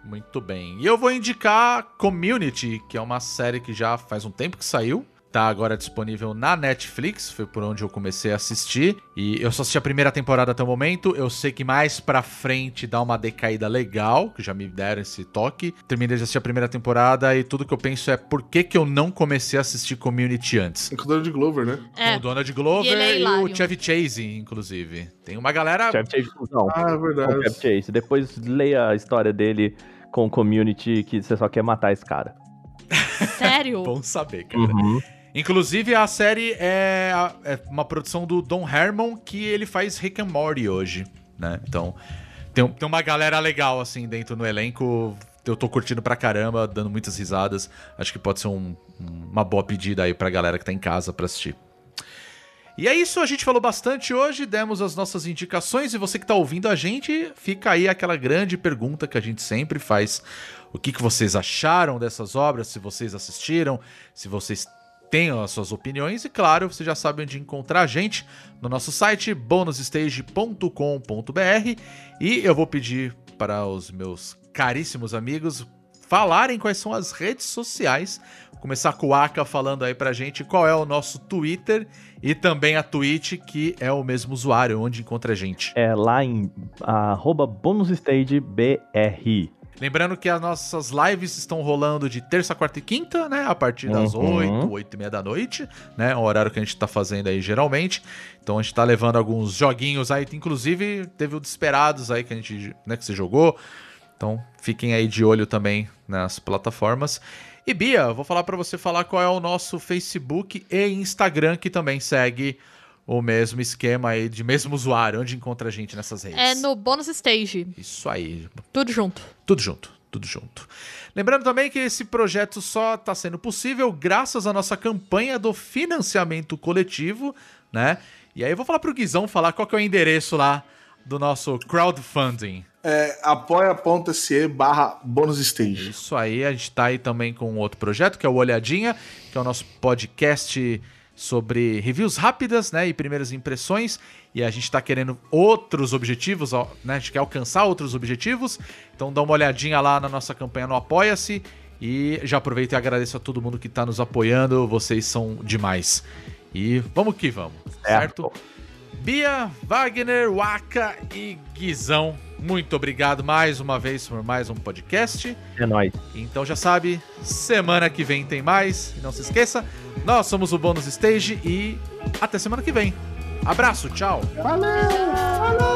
Muito bem. E eu vou indicar Community, que é uma série que já faz um tempo que saiu. Tá agora disponível na Netflix, foi por onde eu comecei a assistir. E eu só assisti a primeira temporada até o momento. Eu sei que mais pra frente dá uma decaída legal, que já me deram esse toque. Terminei de assistir a primeira temporada e tudo que eu penso é por que, que eu não comecei a assistir Community antes. Com o Donald Glover, né? Com É. o Donald Glover E é e, o Chevy Chase, inclusive. Tem uma galera. Chevy Chase, não. Ah, é com verdade. Chevy Chase. Depois leia a história dele com community que você só quer matar esse cara. Sério? [laughs] Bom saber, cara. Uhum. Inclusive, a série é, é uma produção do Don Herman, que ele faz Rick and Morty hoje, né? Então, tem, tem uma galera legal, assim, dentro no elenco. Eu tô curtindo pra caramba, dando muitas risadas. Acho que pode ser um- uma boa pedida aí pra galera que tá em casa pra assistir. E é isso, a gente falou bastante hoje, demos as nossas indicações e você que tá ouvindo a gente, fica aí aquela grande pergunta que a gente sempre faz. O que, que vocês acharam dessas obras, se vocês assistiram, se vocês têm as suas opiniões e claro, você já sabe onde encontrar a gente no nosso site bonusstage.com.br e eu vou pedir para os meus caríssimos amigos falarem quais são as redes sociais. Vou começar com o Aka falando aí pra gente qual é o nosso Twitter e também a Twitch, que é o mesmo usuário, onde encontra a gente. É lá em arroba bonusstagebr. Lembrando que as nossas lives estão rolando de terça, quarta e quinta, né? A partir das Uhum. 8, 8 e meia da noite, né? O horário que a gente tá fazendo aí geralmente. Então a gente tá levando alguns joguinhos aí. Inclusive, teve o Desperados aí que a gente, né, que você jogou. Então fiquem aí de olho também nas plataformas. E Bia, vou falar pra você falar qual é o nosso Facebook e Instagram, que também segue o mesmo esquema aí, de mesmo usuário, onde encontra a gente nessas redes. É no Bonus Stage. Isso aí, Tudo junto. tudo junto, tudo junto. Lembrando também que esse projeto só está sendo possível graças à nossa campanha do financiamento coletivo, né? E aí eu vou falar pro Guizão falar qual que é o endereço lá do nosso crowdfunding. É apoia.se barra bônus stage. Isso aí, a gente tá aí também com outro projeto, que é o Olhadinha, que é o nosso podcast sobre reviews rápidas, né, e primeiras impressões, e a gente tá querendo outros objetivos, né, a gente quer alcançar outros objetivos, então dá uma olhadinha lá na nossa campanha no Apoia-se, e já aproveito e agradeço a todo mundo que tá nos apoiando, vocês são demais. E vamos que vamos, certo? Certo. Bia, Wagner, Waka e Guizão, muito obrigado mais uma vez por mais um podcast. É nóis. Então já sabe, semana que vem tem mais. E não se esqueça, nós somos o Bônus Stage e até semana que vem. Abraço, tchau. Valeu! Valeu!